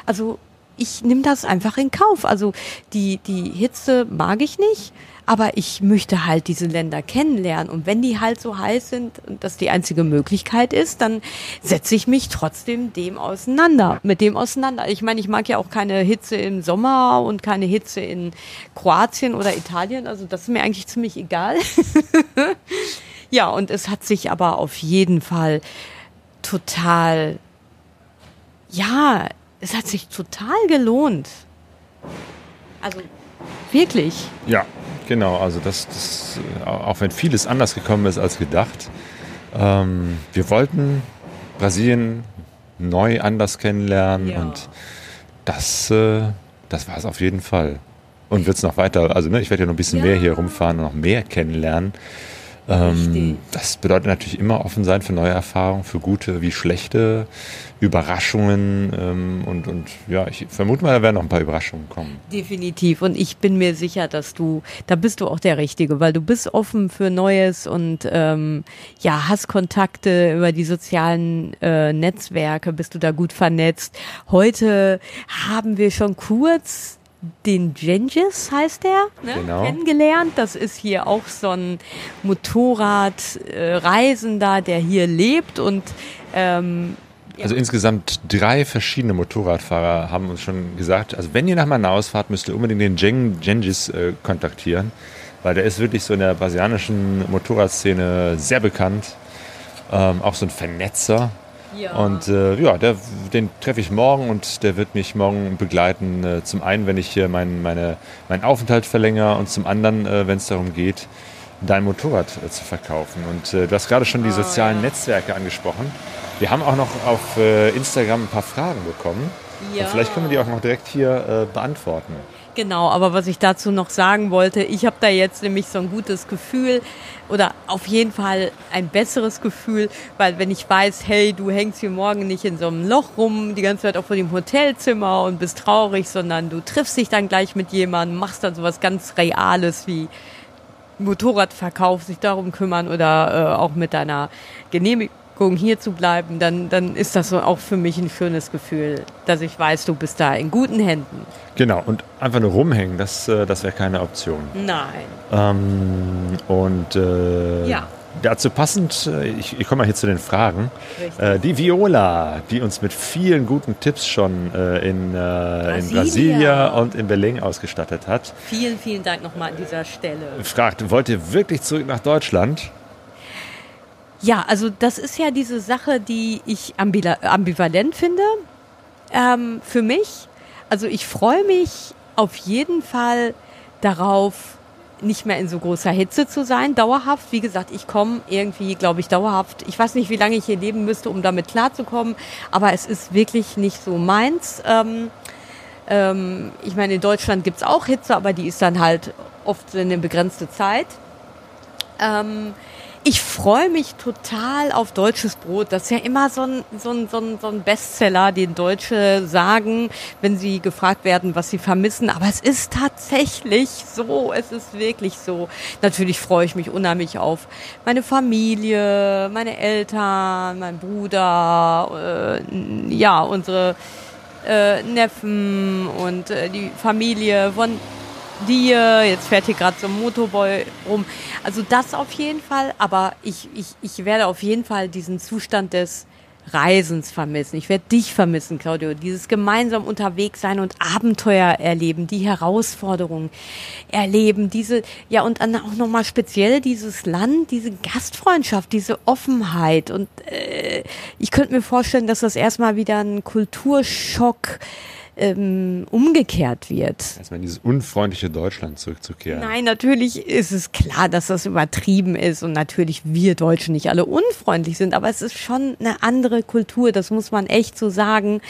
Speaker 3: also ich nehme das einfach in Kauf. Also die, die Hitze mag ich nicht, aber ich möchte halt diese Länder kennenlernen. Und wenn die halt so heiß sind und das die einzige Möglichkeit ist, dann setze ich mich trotzdem dem auseinander, mit dem auseinander. Ich meine, ich mag ja auch keine Hitze im Sommer und keine Hitze in Kroatien oder Italien. Also das ist mir eigentlich ziemlich egal. ja, und es hat sich aber auf jeden Fall total ja, es hat sich total gelohnt. Also wirklich.
Speaker 4: Ja, genau. Also das, das, äh, auch wenn vieles anders gekommen ist als gedacht. Ähm, wir wollten Brasilien neu anders kennenlernen
Speaker 3: Ja.
Speaker 4: und das, äh, das war es auf jeden Fall. Und wird es noch weiter, also ne, ich werde ja noch ein bisschen
Speaker 3: Ja.
Speaker 4: mehr hier rumfahren und noch mehr kennenlernen. Ähm, das bedeutet natürlich immer offen sein für neue Erfahrungen, für gute wie schlechte Überraschungen. Ähm, und, und ja, ich vermute mal, da werden noch ein paar Überraschungen kommen.
Speaker 3: Definitiv. Und ich bin mir sicher, dass du, da bist du auch der Richtige, weil du bist offen für Neues und ähm, ja, hast Kontakte über die sozialen äh, Netzwerke, bist du da gut vernetzt. Heute haben wir schon kurz den Gengis heißt der, ne?
Speaker 4: Genau.
Speaker 3: kennengelernt. Das ist hier auch so ein Motorradreisender, der hier lebt und ähm,
Speaker 4: Also insgesamt drei verschiedene Motorradfahrer haben uns schon gesagt, also wenn ihr nach Manaus fahrt, müsst ihr unbedingt den Jeng Gengis äh, kontaktieren, weil der ist wirklich so in der brasilianischen Motorradszene sehr bekannt, ähm, auch so ein Vernetzer.
Speaker 3: Ja.
Speaker 4: Und äh, ja, der, den treffe ich morgen und der wird mich morgen begleiten. Äh, zum einen, wenn ich hier mein, meine, meinen Aufenthalt verlängere und zum anderen, äh, wenn es darum geht, dein Motorrad äh, zu verkaufen. Und äh, du hast gerade schon die sozialen Netzwerke angesprochen. Wir haben auch noch auf äh, Instagram ein paar Fragen bekommen.
Speaker 3: Ja.
Speaker 4: Und vielleicht können wir die auch noch direkt hier beantworten.
Speaker 3: Genau, aber was ich dazu noch sagen wollte, ich habe da jetzt nämlich so ein gutes Gefühl oder auf jeden Fall ein besseres Gefühl, weil wenn ich weiß, hey, du hängst hier morgen nicht in so einem Loch rum, die ganze Zeit auch vor dem Hotelzimmer und bist traurig, sondern du triffst dich dann gleich mit jemandem, machst dann sowas ganz Reales wie Motorradverkauf, sich darum kümmern oder äh, auch mit deiner Genehmigung hier zu bleiben, dann, dann ist das so auch für mich ein schönes Gefühl, dass ich weiß, du bist da in guten Händen.
Speaker 4: Genau, und einfach nur rumhängen, das, äh, das wäre keine Option.
Speaker 3: Nein.
Speaker 4: Ähm, und äh,
Speaker 3: Ja.
Speaker 4: dazu passend, äh, ich, ich komme mal hier zu den Fragen. Äh, die Viola, die uns mit vielen guten Tipps schon äh, in, äh, in Brasilia und in Berlin ausgestattet hat.
Speaker 3: Vielen, vielen Dank nochmal an dieser Stelle.
Speaker 4: Fragt, wollt ihr wirklich zurück nach Deutschland?
Speaker 3: Ja, also das ist ja diese Sache, die ich ambivalent finde. Ähm, für mich, also ich freue mich auf jeden Fall darauf, nicht mehr in so großer Hitze zu sein, dauerhaft. Wie gesagt, ich komme irgendwie, glaube ich, dauerhaft. Ich weiß nicht, wie lange ich hier leben müsste, um damit klarzukommen, aber es ist wirklich nicht so meins. Ähm, ähm, ich meine, in Deutschland gibt's auch Hitze, aber die ist dann halt oft eine begrenzte Zeit. Ähm, ich freue mich total auf deutsches Brot. Das ist ja immer so ein, so, ein, so, ein, so ein Bestseller, den Deutsche sagen, wenn sie gefragt werden, was sie vermissen. Aber es ist tatsächlich so. Es ist wirklich so. Natürlich freue ich mich unheimlich auf meine Familie, meine Eltern, mein Bruder, äh, ja, unsere äh, Neffen und äh, die Familie von dir, jetzt fährt hier gerade so ein Motorboy rum. Also das auf jeden Fall, aber ich, ich, ich werde auf jeden Fall diesen Zustand des Reisens vermissen. Ich werde dich vermissen, Claudio. Dieses gemeinsam unterwegs sein und Abenteuer erleben, die Herausforderungen erleben, diese, ja, und dann auch nochmal speziell dieses Land, diese Gastfreundschaft, diese Offenheit. Und äh, ich könnte mir vorstellen, dass das erstmal wieder ein Kulturschock ähm, umgekehrt wird.
Speaker 4: Erstmal in dieses unfreundliche Deutschland zurückzukehren.
Speaker 3: Nein, natürlich ist es klar, dass das übertrieben ist und natürlich wir Deutschen nicht alle unfreundlich sind, aber es ist schon eine andere Kultur, das muss man echt so sagen.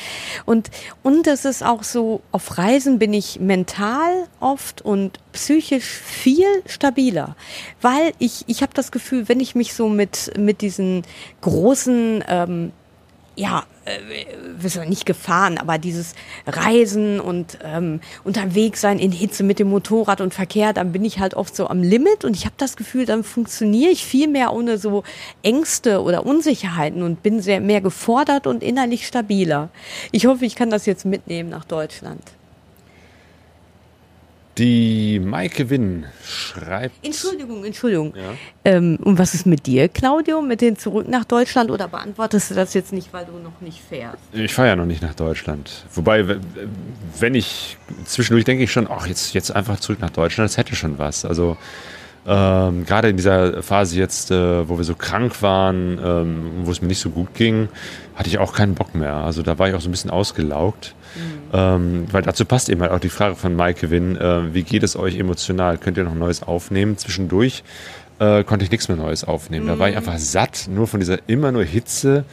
Speaker 3: Und, und es ist auch so, auf Reisen bin ich mental oft und psychisch viel stabiler, weil ich, ich habe das Gefühl, wenn ich mich so mit, mit diesen großen ähm, ja, äh, nicht gefahren, aber dieses Reisen und ähm, unterwegs sein in Hitze mit dem Motorrad und Verkehr, dann bin ich halt oft so am Limit und ich habe das Gefühl, dann funktioniere ich viel mehr ohne so Ängste oder Unsicherheiten und bin sehr mehr gefordert und innerlich stabiler. Ich hoffe, ich kann das jetzt mitnehmen nach Deutschland.
Speaker 4: Die Maike Winn schreibt.
Speaker 3: Entschuldigung, Entschuldigung. Ja. Ähm, und was ist mit dir, Claudio, mit den zurück nach Deutschland oder beantwortest du das jetzt nicht, weil du noch nicht fährst?
Speaker 4: Ich fahre ja noch nicht nach Deutschland. Wobei, wenn ich zwischendurch denke ich schon, ach, jetzt, jetzt einfach zurück nach Deutschland, das hätte schon was. Also ähm, gerade in dieser Phase jetzt, äh, wo wir so krank waren, ähm, wo es mir nicht so gut ging, hatte ich auch keinen Bock mehr. Also da war ich auch so ein bisschen ausgelaugt. Ähm, weil dazu passt eben halt auch die Frage von Mike Win, äh, wie geht es euch emotional? Könnt ihr noch Neues aufnehmen? Zwischendurch äh, konnte ich nichts mehr Neues aufnehmen. Mhm. Da war ich mhm. einfach satt, nur von dieser immer nur Hitze,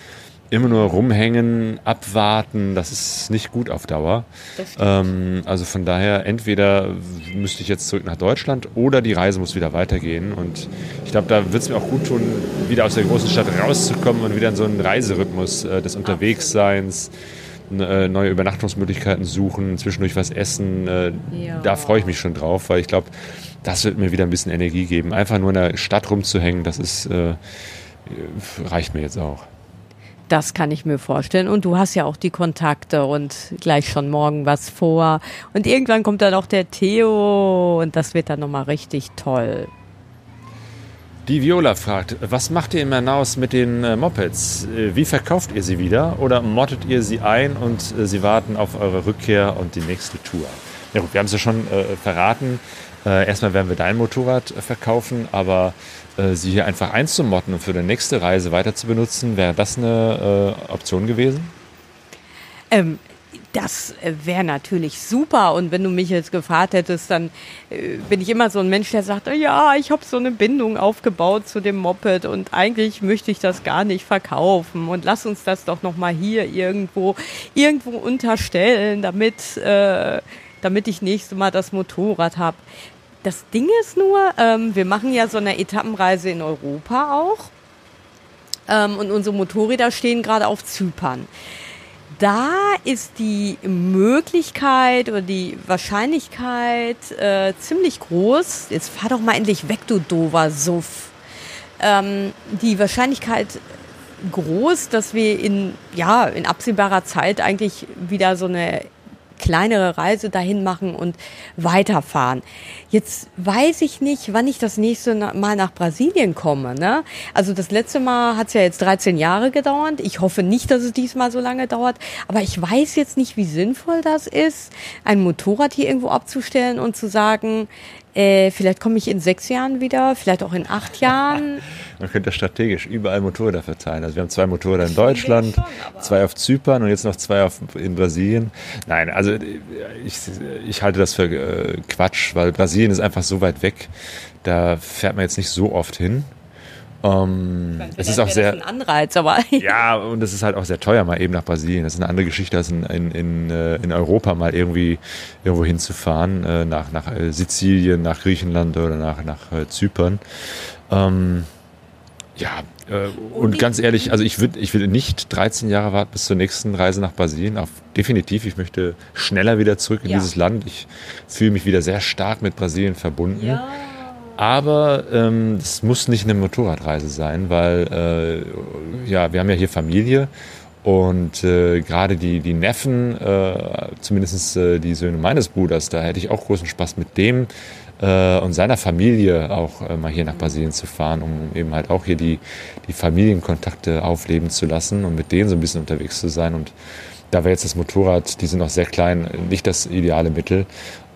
Speaker 4: immer nur rumhängen, abwarten. Das ist nicht gut auf Dauer. Ähm, also von daher, entweder müsste ich jetzt zurück nach Deutschland oder die Reise muss wieder weitergehen. Und ich glaube, da wird es mir auch gut tun, wieder aus der großen Stadt rauszukommen und wieder in so einen Reiserhythmus äh, des Unterwegsseins. Absolut neue Übernachtungsmöglichkeiten suchen, zwischendurch was essen. Äh, ja. Da freue ich mich schon drauf, weil ich glaube, das wird mir wieder ein bisschen Energie geben. Einfach nur in der Stadt rumzuhängen, das ist, äh, reicht mir jetzt auch.
Speaker 3: Das kann ich mir vorstellen. Und du hast ja auch die Kontakte und gleich schon morgen was vor. Und irgendwann kommt dann auch der Theo und das wird dann nochmal richtig toll.
Speaker 4: Die Viola fragt, was macht ihr in Manaus mit den äh, Mopeds? Äh, wie verkauft ihr sie wieder oder mottet ihr sie ein und äh, sie warten auf eure Rückkehr und die nächste Tour? Ja gut, wir haben es ja schon äh, verraten. Äh, erstmal werden wir dein Motorrad verkaufen, aber sie hier einfach einzumotten und für die nächste Reise weiter zu benutzen, wäre das eine Option gewesen?
Speaker 3: Ähm, das äh, wäre natürlich super. Und wenn du mich jetzt gefragt hättest, dann äh, bin ich immer so ein Mensch, der sagt, ja, ich habe so eine Bindung aufgebaut zu dem Moped und eigentlich möchte ich das gar nicht verkaufen. Und lass uns das doch nochmal hier irgendwo, irgendwo unterstellen, damit, äh, damit ich nächstes Mal das Motorrad habe. Das Ding ist nur, ähm, wir machen ja so eine Etappenreise in Europa auch. Ähm, und unsere Motorräder stehen gerade auf Zypern da ist die Möglichkeit oder die Wahrscheinlichkeit äh, ziemlich groß. Jetzt fahr doch mal endlich weg, du dover Suff. Ähm, die Wahrscheinlichkeit groß, dass wir in, ja, in absehbarer Zeit eigentlich wieder so eine kleinere Reise dahin machen und weiterfahren. Jetzt weiß ich nicht, wann ich das nächste Mal nach Brasilien komme. Ne? Also das letzte Mal hat es ja jetzt 13 Jahre gedauert. Ich hoffe nicht, dass es diesmal so lange dauert. Aber ich weiß jetzt nicht, wie sinnvoll das ist, ein Motorrad hier irgendwo abzustellen und zu sagen, äh, vielleicht komme ich in sechs Jahren wieder, vielleicht auch in acht Jahren.
Speaker 4: Man könnte strategisch überall Motorräder verteilen. Also wir haben zwei Motorräder in Deutschland, schon, zwei auf Zypern und jetzt noch zwei auf, in Brasilien. Nein, also ich, ich halte das für äh, Quatsch, weil Brasilien ist einfach so weit weg. Da fährt man jetzt nicht so oft hin. Ähm, es ist auch sehr
Speaker 3: ein Anreiz, aber
Speaker 4: ja und es ist halt auch sehr teuer mal eben nach Brasilien. Das ist eine andere Geschichte als in, in, in, äh, in Europa mal irgendwie irgendwo hinzufahren äh, nach nach äh, Sizilien, nach Griechenland oder nach nach Zypern. Ähm, ja, äh, und ganz ehrlich, also ich würde ich würde nicht 13 Jahre warten bis zur nächsten Reise nach Brasilien. Auf, definitiv, ich möchte schneller wieder zurück in ja. dieses Land. Ich fühle mich wieder sehr stark mit Brasilien verbunden. Ja. Aber ähm, es muss nicht eine Motorradreise sein, weil äh, ja, wir haben ja hier Familie und äh, gerade die, die Neffen, äh, zumindest äh, die Söhne meines Bruders, da hätte ich auch großen Spaß mit dem äh, und seiner Familie auch äh, mal hier nach Brasilien zu fahren, um eben halt auch hier die, die Familienkontakte aufleben zu lassen und mit denen so ein bisschen unterwegs zu sein. Und da wäre jetzt das Motorrad, die sind noch sehr klein, nicht das ideale Mittel.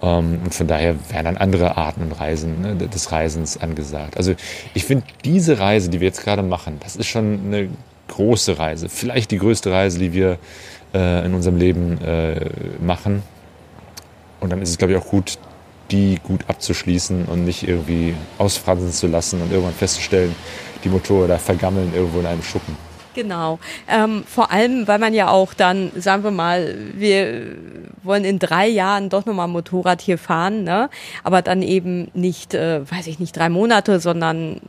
Speaker 4: Ähm, und von daher wären dann andere Arten und Reisen ne, des Reisens angesagt. Also ich finde diese Reise, die wir jetzt gerade machen, das ist schon eine große Reise. Vielleicht die größte Reise, die wir äh, in unserem Leben äh, machen. Und dann ist es, glaube ich, auch gut, die gut abzuschließen und nicht irgendwie ausfransen zu lassen und irgendwann festzustellen, die Motorräder vergammeln irgendwo in einem Schuppen.
Speaker 3: Genau. Ähm, vor allem, weil man ja auch dann, sagen wir mal, wir wollen in drei Jahren doch nochmal Motorrad hier fahren, ne? aber dann eben nicht, äh, weiß ich nicht, drei Monate, sondern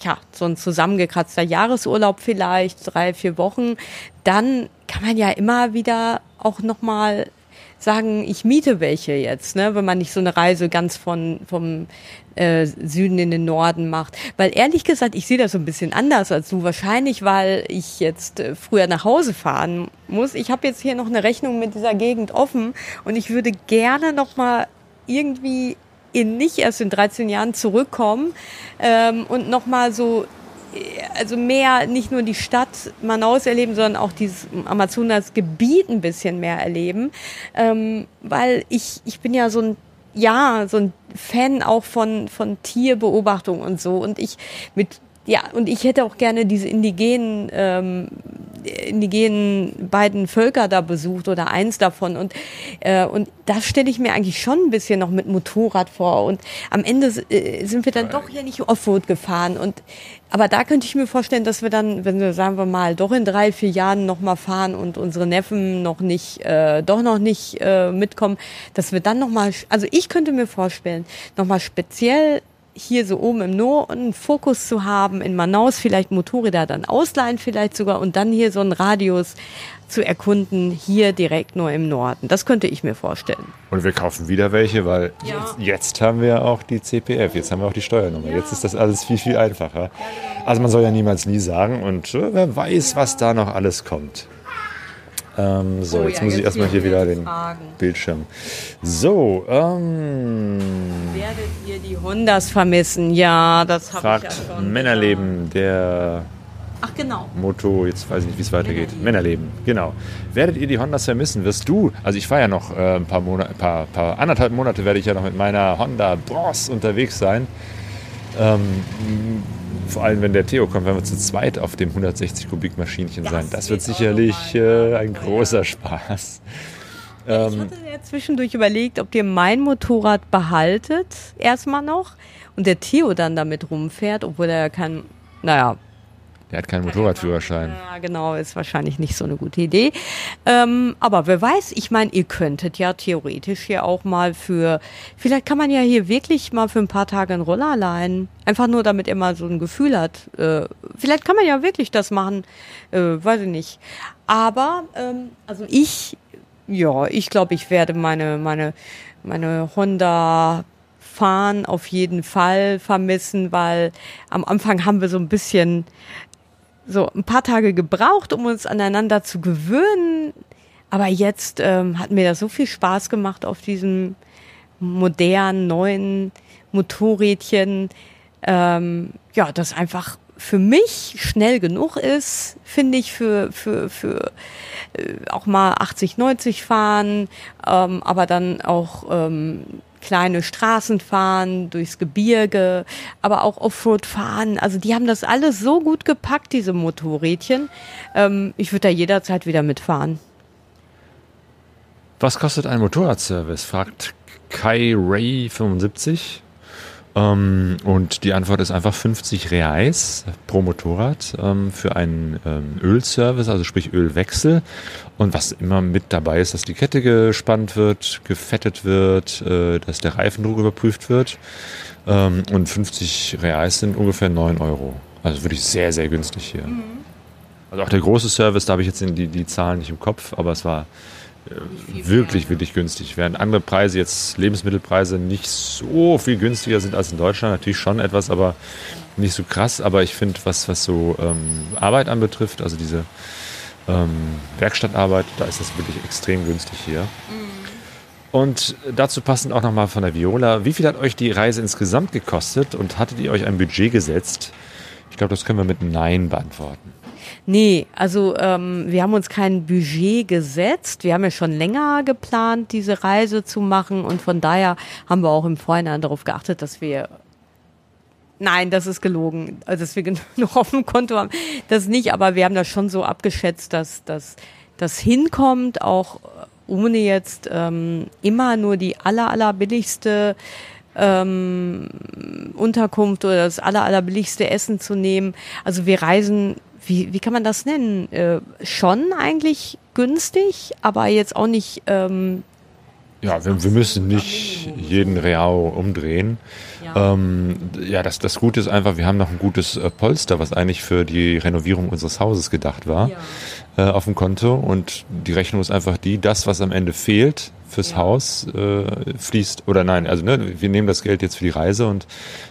Speaker 3: ja, so ein zusammengekratzter Jahresurlaub vielleicht, drei, vier Wochen, dann kann man ja immer wieder auch nochmal sagen, ich miete welche jetzt, ne, wenn man nicht so eine Reise ganz von vom äh, Süden in den Norden macht. Weil ehrlich gesagt, ich sehe das so ein bisschen anders als du. Wahrscheinlich, weil ich jetzt äh, früher nach Hause fahren muss. Ich habe jetzt hier noch eine Rechnung mit dieser Gegend offen und ich würde gerne noch mal irgendwie in nicht erst in 13 Jahren zurückkommen ähm, und noch mal so also mehr nicht nur die Stadt Manaus erleben, sondern auch dieses Amazonasgebiet ein bisschen mehr erleben, ähm, weil ich ich bin ja so ein ja so ein Fan auch von von Tierbeobachtung und so. Und ich mit ja und ich hätte auch gerne diese indigenen ähm, indigenen beiden Völker da besucht oder eins davon. Und äh, und das stelle ich mir eigentlich schon ein bisschen noch mit Motorrad vor. Und am Ende äh, sind wir dann doch hier nicht Offroad gefahren. Und aber da könnte ich mir vorstellen, dass wir dann, wenn wir sagen wir mal, doch in drei, vier Jahren noch mal fahren und unsere Neffen noch nicht, äh, doch noch nicht äh, mitkommen, dass wir dann noch mal, also ich könnte mir vorstellen, noch mal speziell hier so oben im Norden einen Fokus zu haben, in Manaus vielleicht Motorräder dann ausleihen vielleicht sogar und dann hier so einen Radius zu erkunden, hier direkt nur im Norden. Das könnte ich mir vorstellen.
Speaker 4: Und wir kaufen wieder welche, weil ja. jetzt, jetzt, haben wir auch die CPF, jetzt haben wir auch die Steuernummer. Ja. Jetzt ist das alles viel, viel einfacher. Also man soll ja niemals nie sagen und äh, wer weiß, was da noch alles kommt. Ähm, so, oh, jetzt ja, muss jetzt ich erstmal hier wieder den Fragen. Bildschirm. So, ähm,
Speaker 3: Werdet ihr die Hondas vermissen? Ja, das habe ich ja schon.
Speaker 4: Männerleben, der
Speaker 3: Ach genau.
Speaker 4: Moto, jetzt weiß ich nicht, wie es weitergeht. Männerleben. Männerleben, genau. Werdet ihr die Hondas vermissen? Wirst du, also ich fahre ja noch äh, ein paar Monate, paar, paar, anderthalb Monate werde ich ja noch mit meiner Honda Bros unterwegs sein. Ähm, vor allem, wenn der Theo kommt, werden wir zu zweit auf dem 160 Kubik Maschinchen das sein. Das wird sicherlich äh, ein großer Spaß.
Speaker 3: ich ähm, hatte ja zwischendurch überlegt, ob ihr mein Motorrad behaltet, erstmal noch, und der Theo dann damit rumfährt, obwohl er ja kein, naja,
Speaker 4: der hat keinen Motorradführerschein.
Speaker 3: Ja, genau, ist wahrscheinlich nicht so eine gute Idee. Ähm, aber wer weiß, ich meine, ihr könntet ja theoretisch hier auch mal für, vielleicht kann man ja hier wirklich mal für ein paar Tage einen Roller leihen. Einfach nur, damit er mal so ein Gefühl hat. Äh, vielleicht kann man ja wirklich das machen, äh, weiß ich nicht. Aber, ähm, also ich, ja, ich glaube, ich werde meine, meine, meine Honda fahren auf jeden Fall vermissen, weil am Anfang haben wir so ein bisschen so ein paar Tage gebraucht, um uns aneinander zu gewöhnen. Aber jetzt ähm, hat mir das so viel Spaß gemacht auf diesem modernen, neuen Motorrädchen. Ähm, ja, das einfach für mich schnell genug ist, finde ich, für, für, für äh, auch mal 80, 90 fahren, ähm, aber dann auch ähm, kleine Straßen fahren, durchs Gebirge, aber auch Offroad fahren. Also die haben das alles so gut gepackt, diese Motorrädchen. Ähm, ich würde da jederzeit wieder mitfahren.
Speaker 4: Was kostet ein Motorradservice? fragt Kai Ray 75. Ähm, und die Antwort ist einfach 50 Reais pro Motorrad ähm, für einen ähm, Ölservice, also sprich Ölwechsel. Und was immer mit dabei ist, dass die Kette gespannt wird, gefettet wird, äh, dass der Reifendruck überprüft wird. Und 50 Reais sind ungefähr 9 Euro. Also wirklich sehr, sehr günstig hier. Mhm. Also auch der große Service, da habe ich jetzt die, die Zahlen nicht im Kopf, aber es war wirklich, wirklich günstig. Während andere Preise, jetzt Lebensmittelpreise, nicht so viel günstiger sind als in Deutschland, natürlich schon etwas, aber nicht so krass. Aber ich finde, was, was so ähm, Arbeit anbetrifft, also diese ähm, Werkstattarbeit, da ist das wirklich extrem günstig hier. Und dazu passend auch nochmal von der Viola. Wie viel hat euch die Reise insgesamt gekostet und hattet ihr euch ein Budget gesetzt? Ich glaube, das können wir mit Nein beantworten.
Speaker 3: Nee, also ähm, wir haben uns kein Budget gesetzt. Wir haben ja schon länger geplant, diese Reise zu machen und von daher haben wir auch im Vorhinein darauf geachtet, dass wir Nein, das ist gelogen. Also, dass wir genug auf dem Konto haben, das nicht, aber wir haben das schon so abgeschätzt, dass das hinkommt, auch ohne jetzt ähm, immer nur die aller, aller billigste ähm, Unterkunft oder das aller, aller billigste Essen zu nehmen. Also wir reisen wie, wie kann man das nennen? Äh, schon eigentlich günstig, aber jetzt auch nicht. Ähm,
Speaker 4: ja, wir, wir müssen nicht jeden Real umdrehen. Ja, ähm, ja das, das Gute ist einfach, wir haben noch ein gutes äh, Polster, was eigentlich für die Renovierung unseres Hauses gedacht war, ja. äh, auf dem Konto. Und die Rechnung ist einfach die, das, was am Ende fehlt, fürs ja. Haus äh, fließt, oder nein, also ne, wir nehmen das Geld jetzt für die Reise und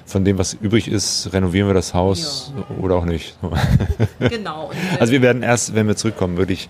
Speaker 4: von dem, was übrig ist, renovieren wir das Haus oder auch nicht. Genau. also wir werden erst, wenn wir zurückkommen, wirklich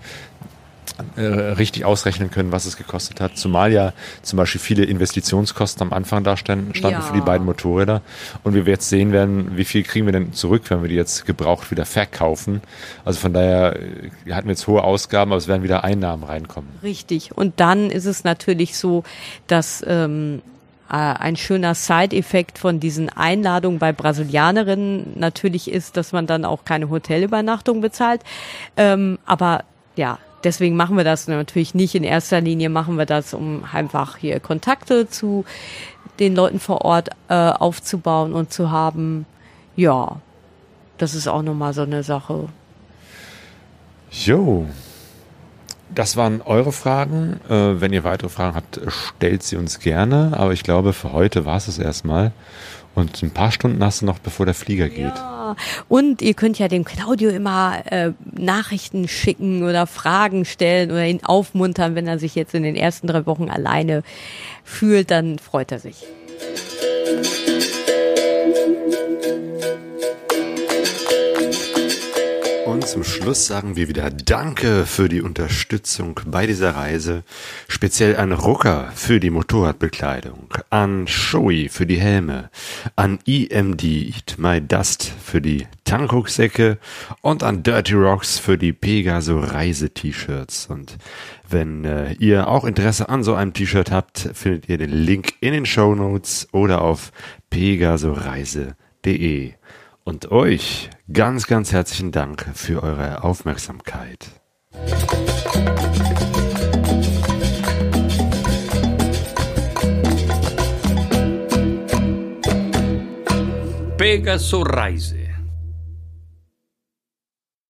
Speaker 4: äh, richtig ausrechnen können, was es gekostet hat. Zumal ja zum Beispiel viele Investitionskosten am Anfang da standen, standen ja. für die beiden Motorräder. Und wir jetzt sehen werden, wie viel kriegen wir denn zurück, wenn wir die jetzt gebraucht wieder verkaufen. Also von daher äh, hatten wir jetzt hohe Ausgaben, aber es werden wieder Einnahmen reinkommen.
Speaker 3: Richtig. Und dann ist es natürlich so, dass ähm, äh, ein schöner Side-Effekt von diesen Einladungen bei Brasilianerinnen natürlich ist, dass man dann auch keine Hotelübernachtung bezahlt. Ähm, aber ja, deswegen machen wir das natürlich nicht. In erster Linie machen wir das, um einfach hier Kontakte zu den Leuten vor Ort äh, aufzubauen und zu haben. Ja, das ist auch nochmal so eine Sache.
Speaker 4: Jo. Das waren eure Fragen. Äh, wenn ihr weitere Fragen habt, stellt sie uns gerne. Aber ich glaube, für heute war es es erstmal. Und ein paar Stunden hast du noch, bevor der Flieger geht.
Speaker 3: Ja. Und ihr könnt ja dem Claudio immer äh, Nachrichten schicken oder Fragen stellen oder ihn aufmuntern, wenn er sich jetzt in den ersten drei Wochen alleine fühlt, dann freut er sich.
Speaker 1: Zum Schluss sagen wir wieder Danke für die Unterstützung bei dieser Reise. Speziell an Rucker für die Motorradbekleidung, an Shoei für die Helme, an EMD Eat My Dust für die Tankrucksäcke und an Dirty Rocks für die Pegaso Reise-T-Shirts. Und wenn äh, ihr auch Interesse an so einem T-Shirt habt, findet ihr den Link in den Show Notes oder auf pegasoreise.de. Und euch ganz, ganz herzlichen Dank für eure Aufmerksamkeit.
Speaker 2: Pegaso Reise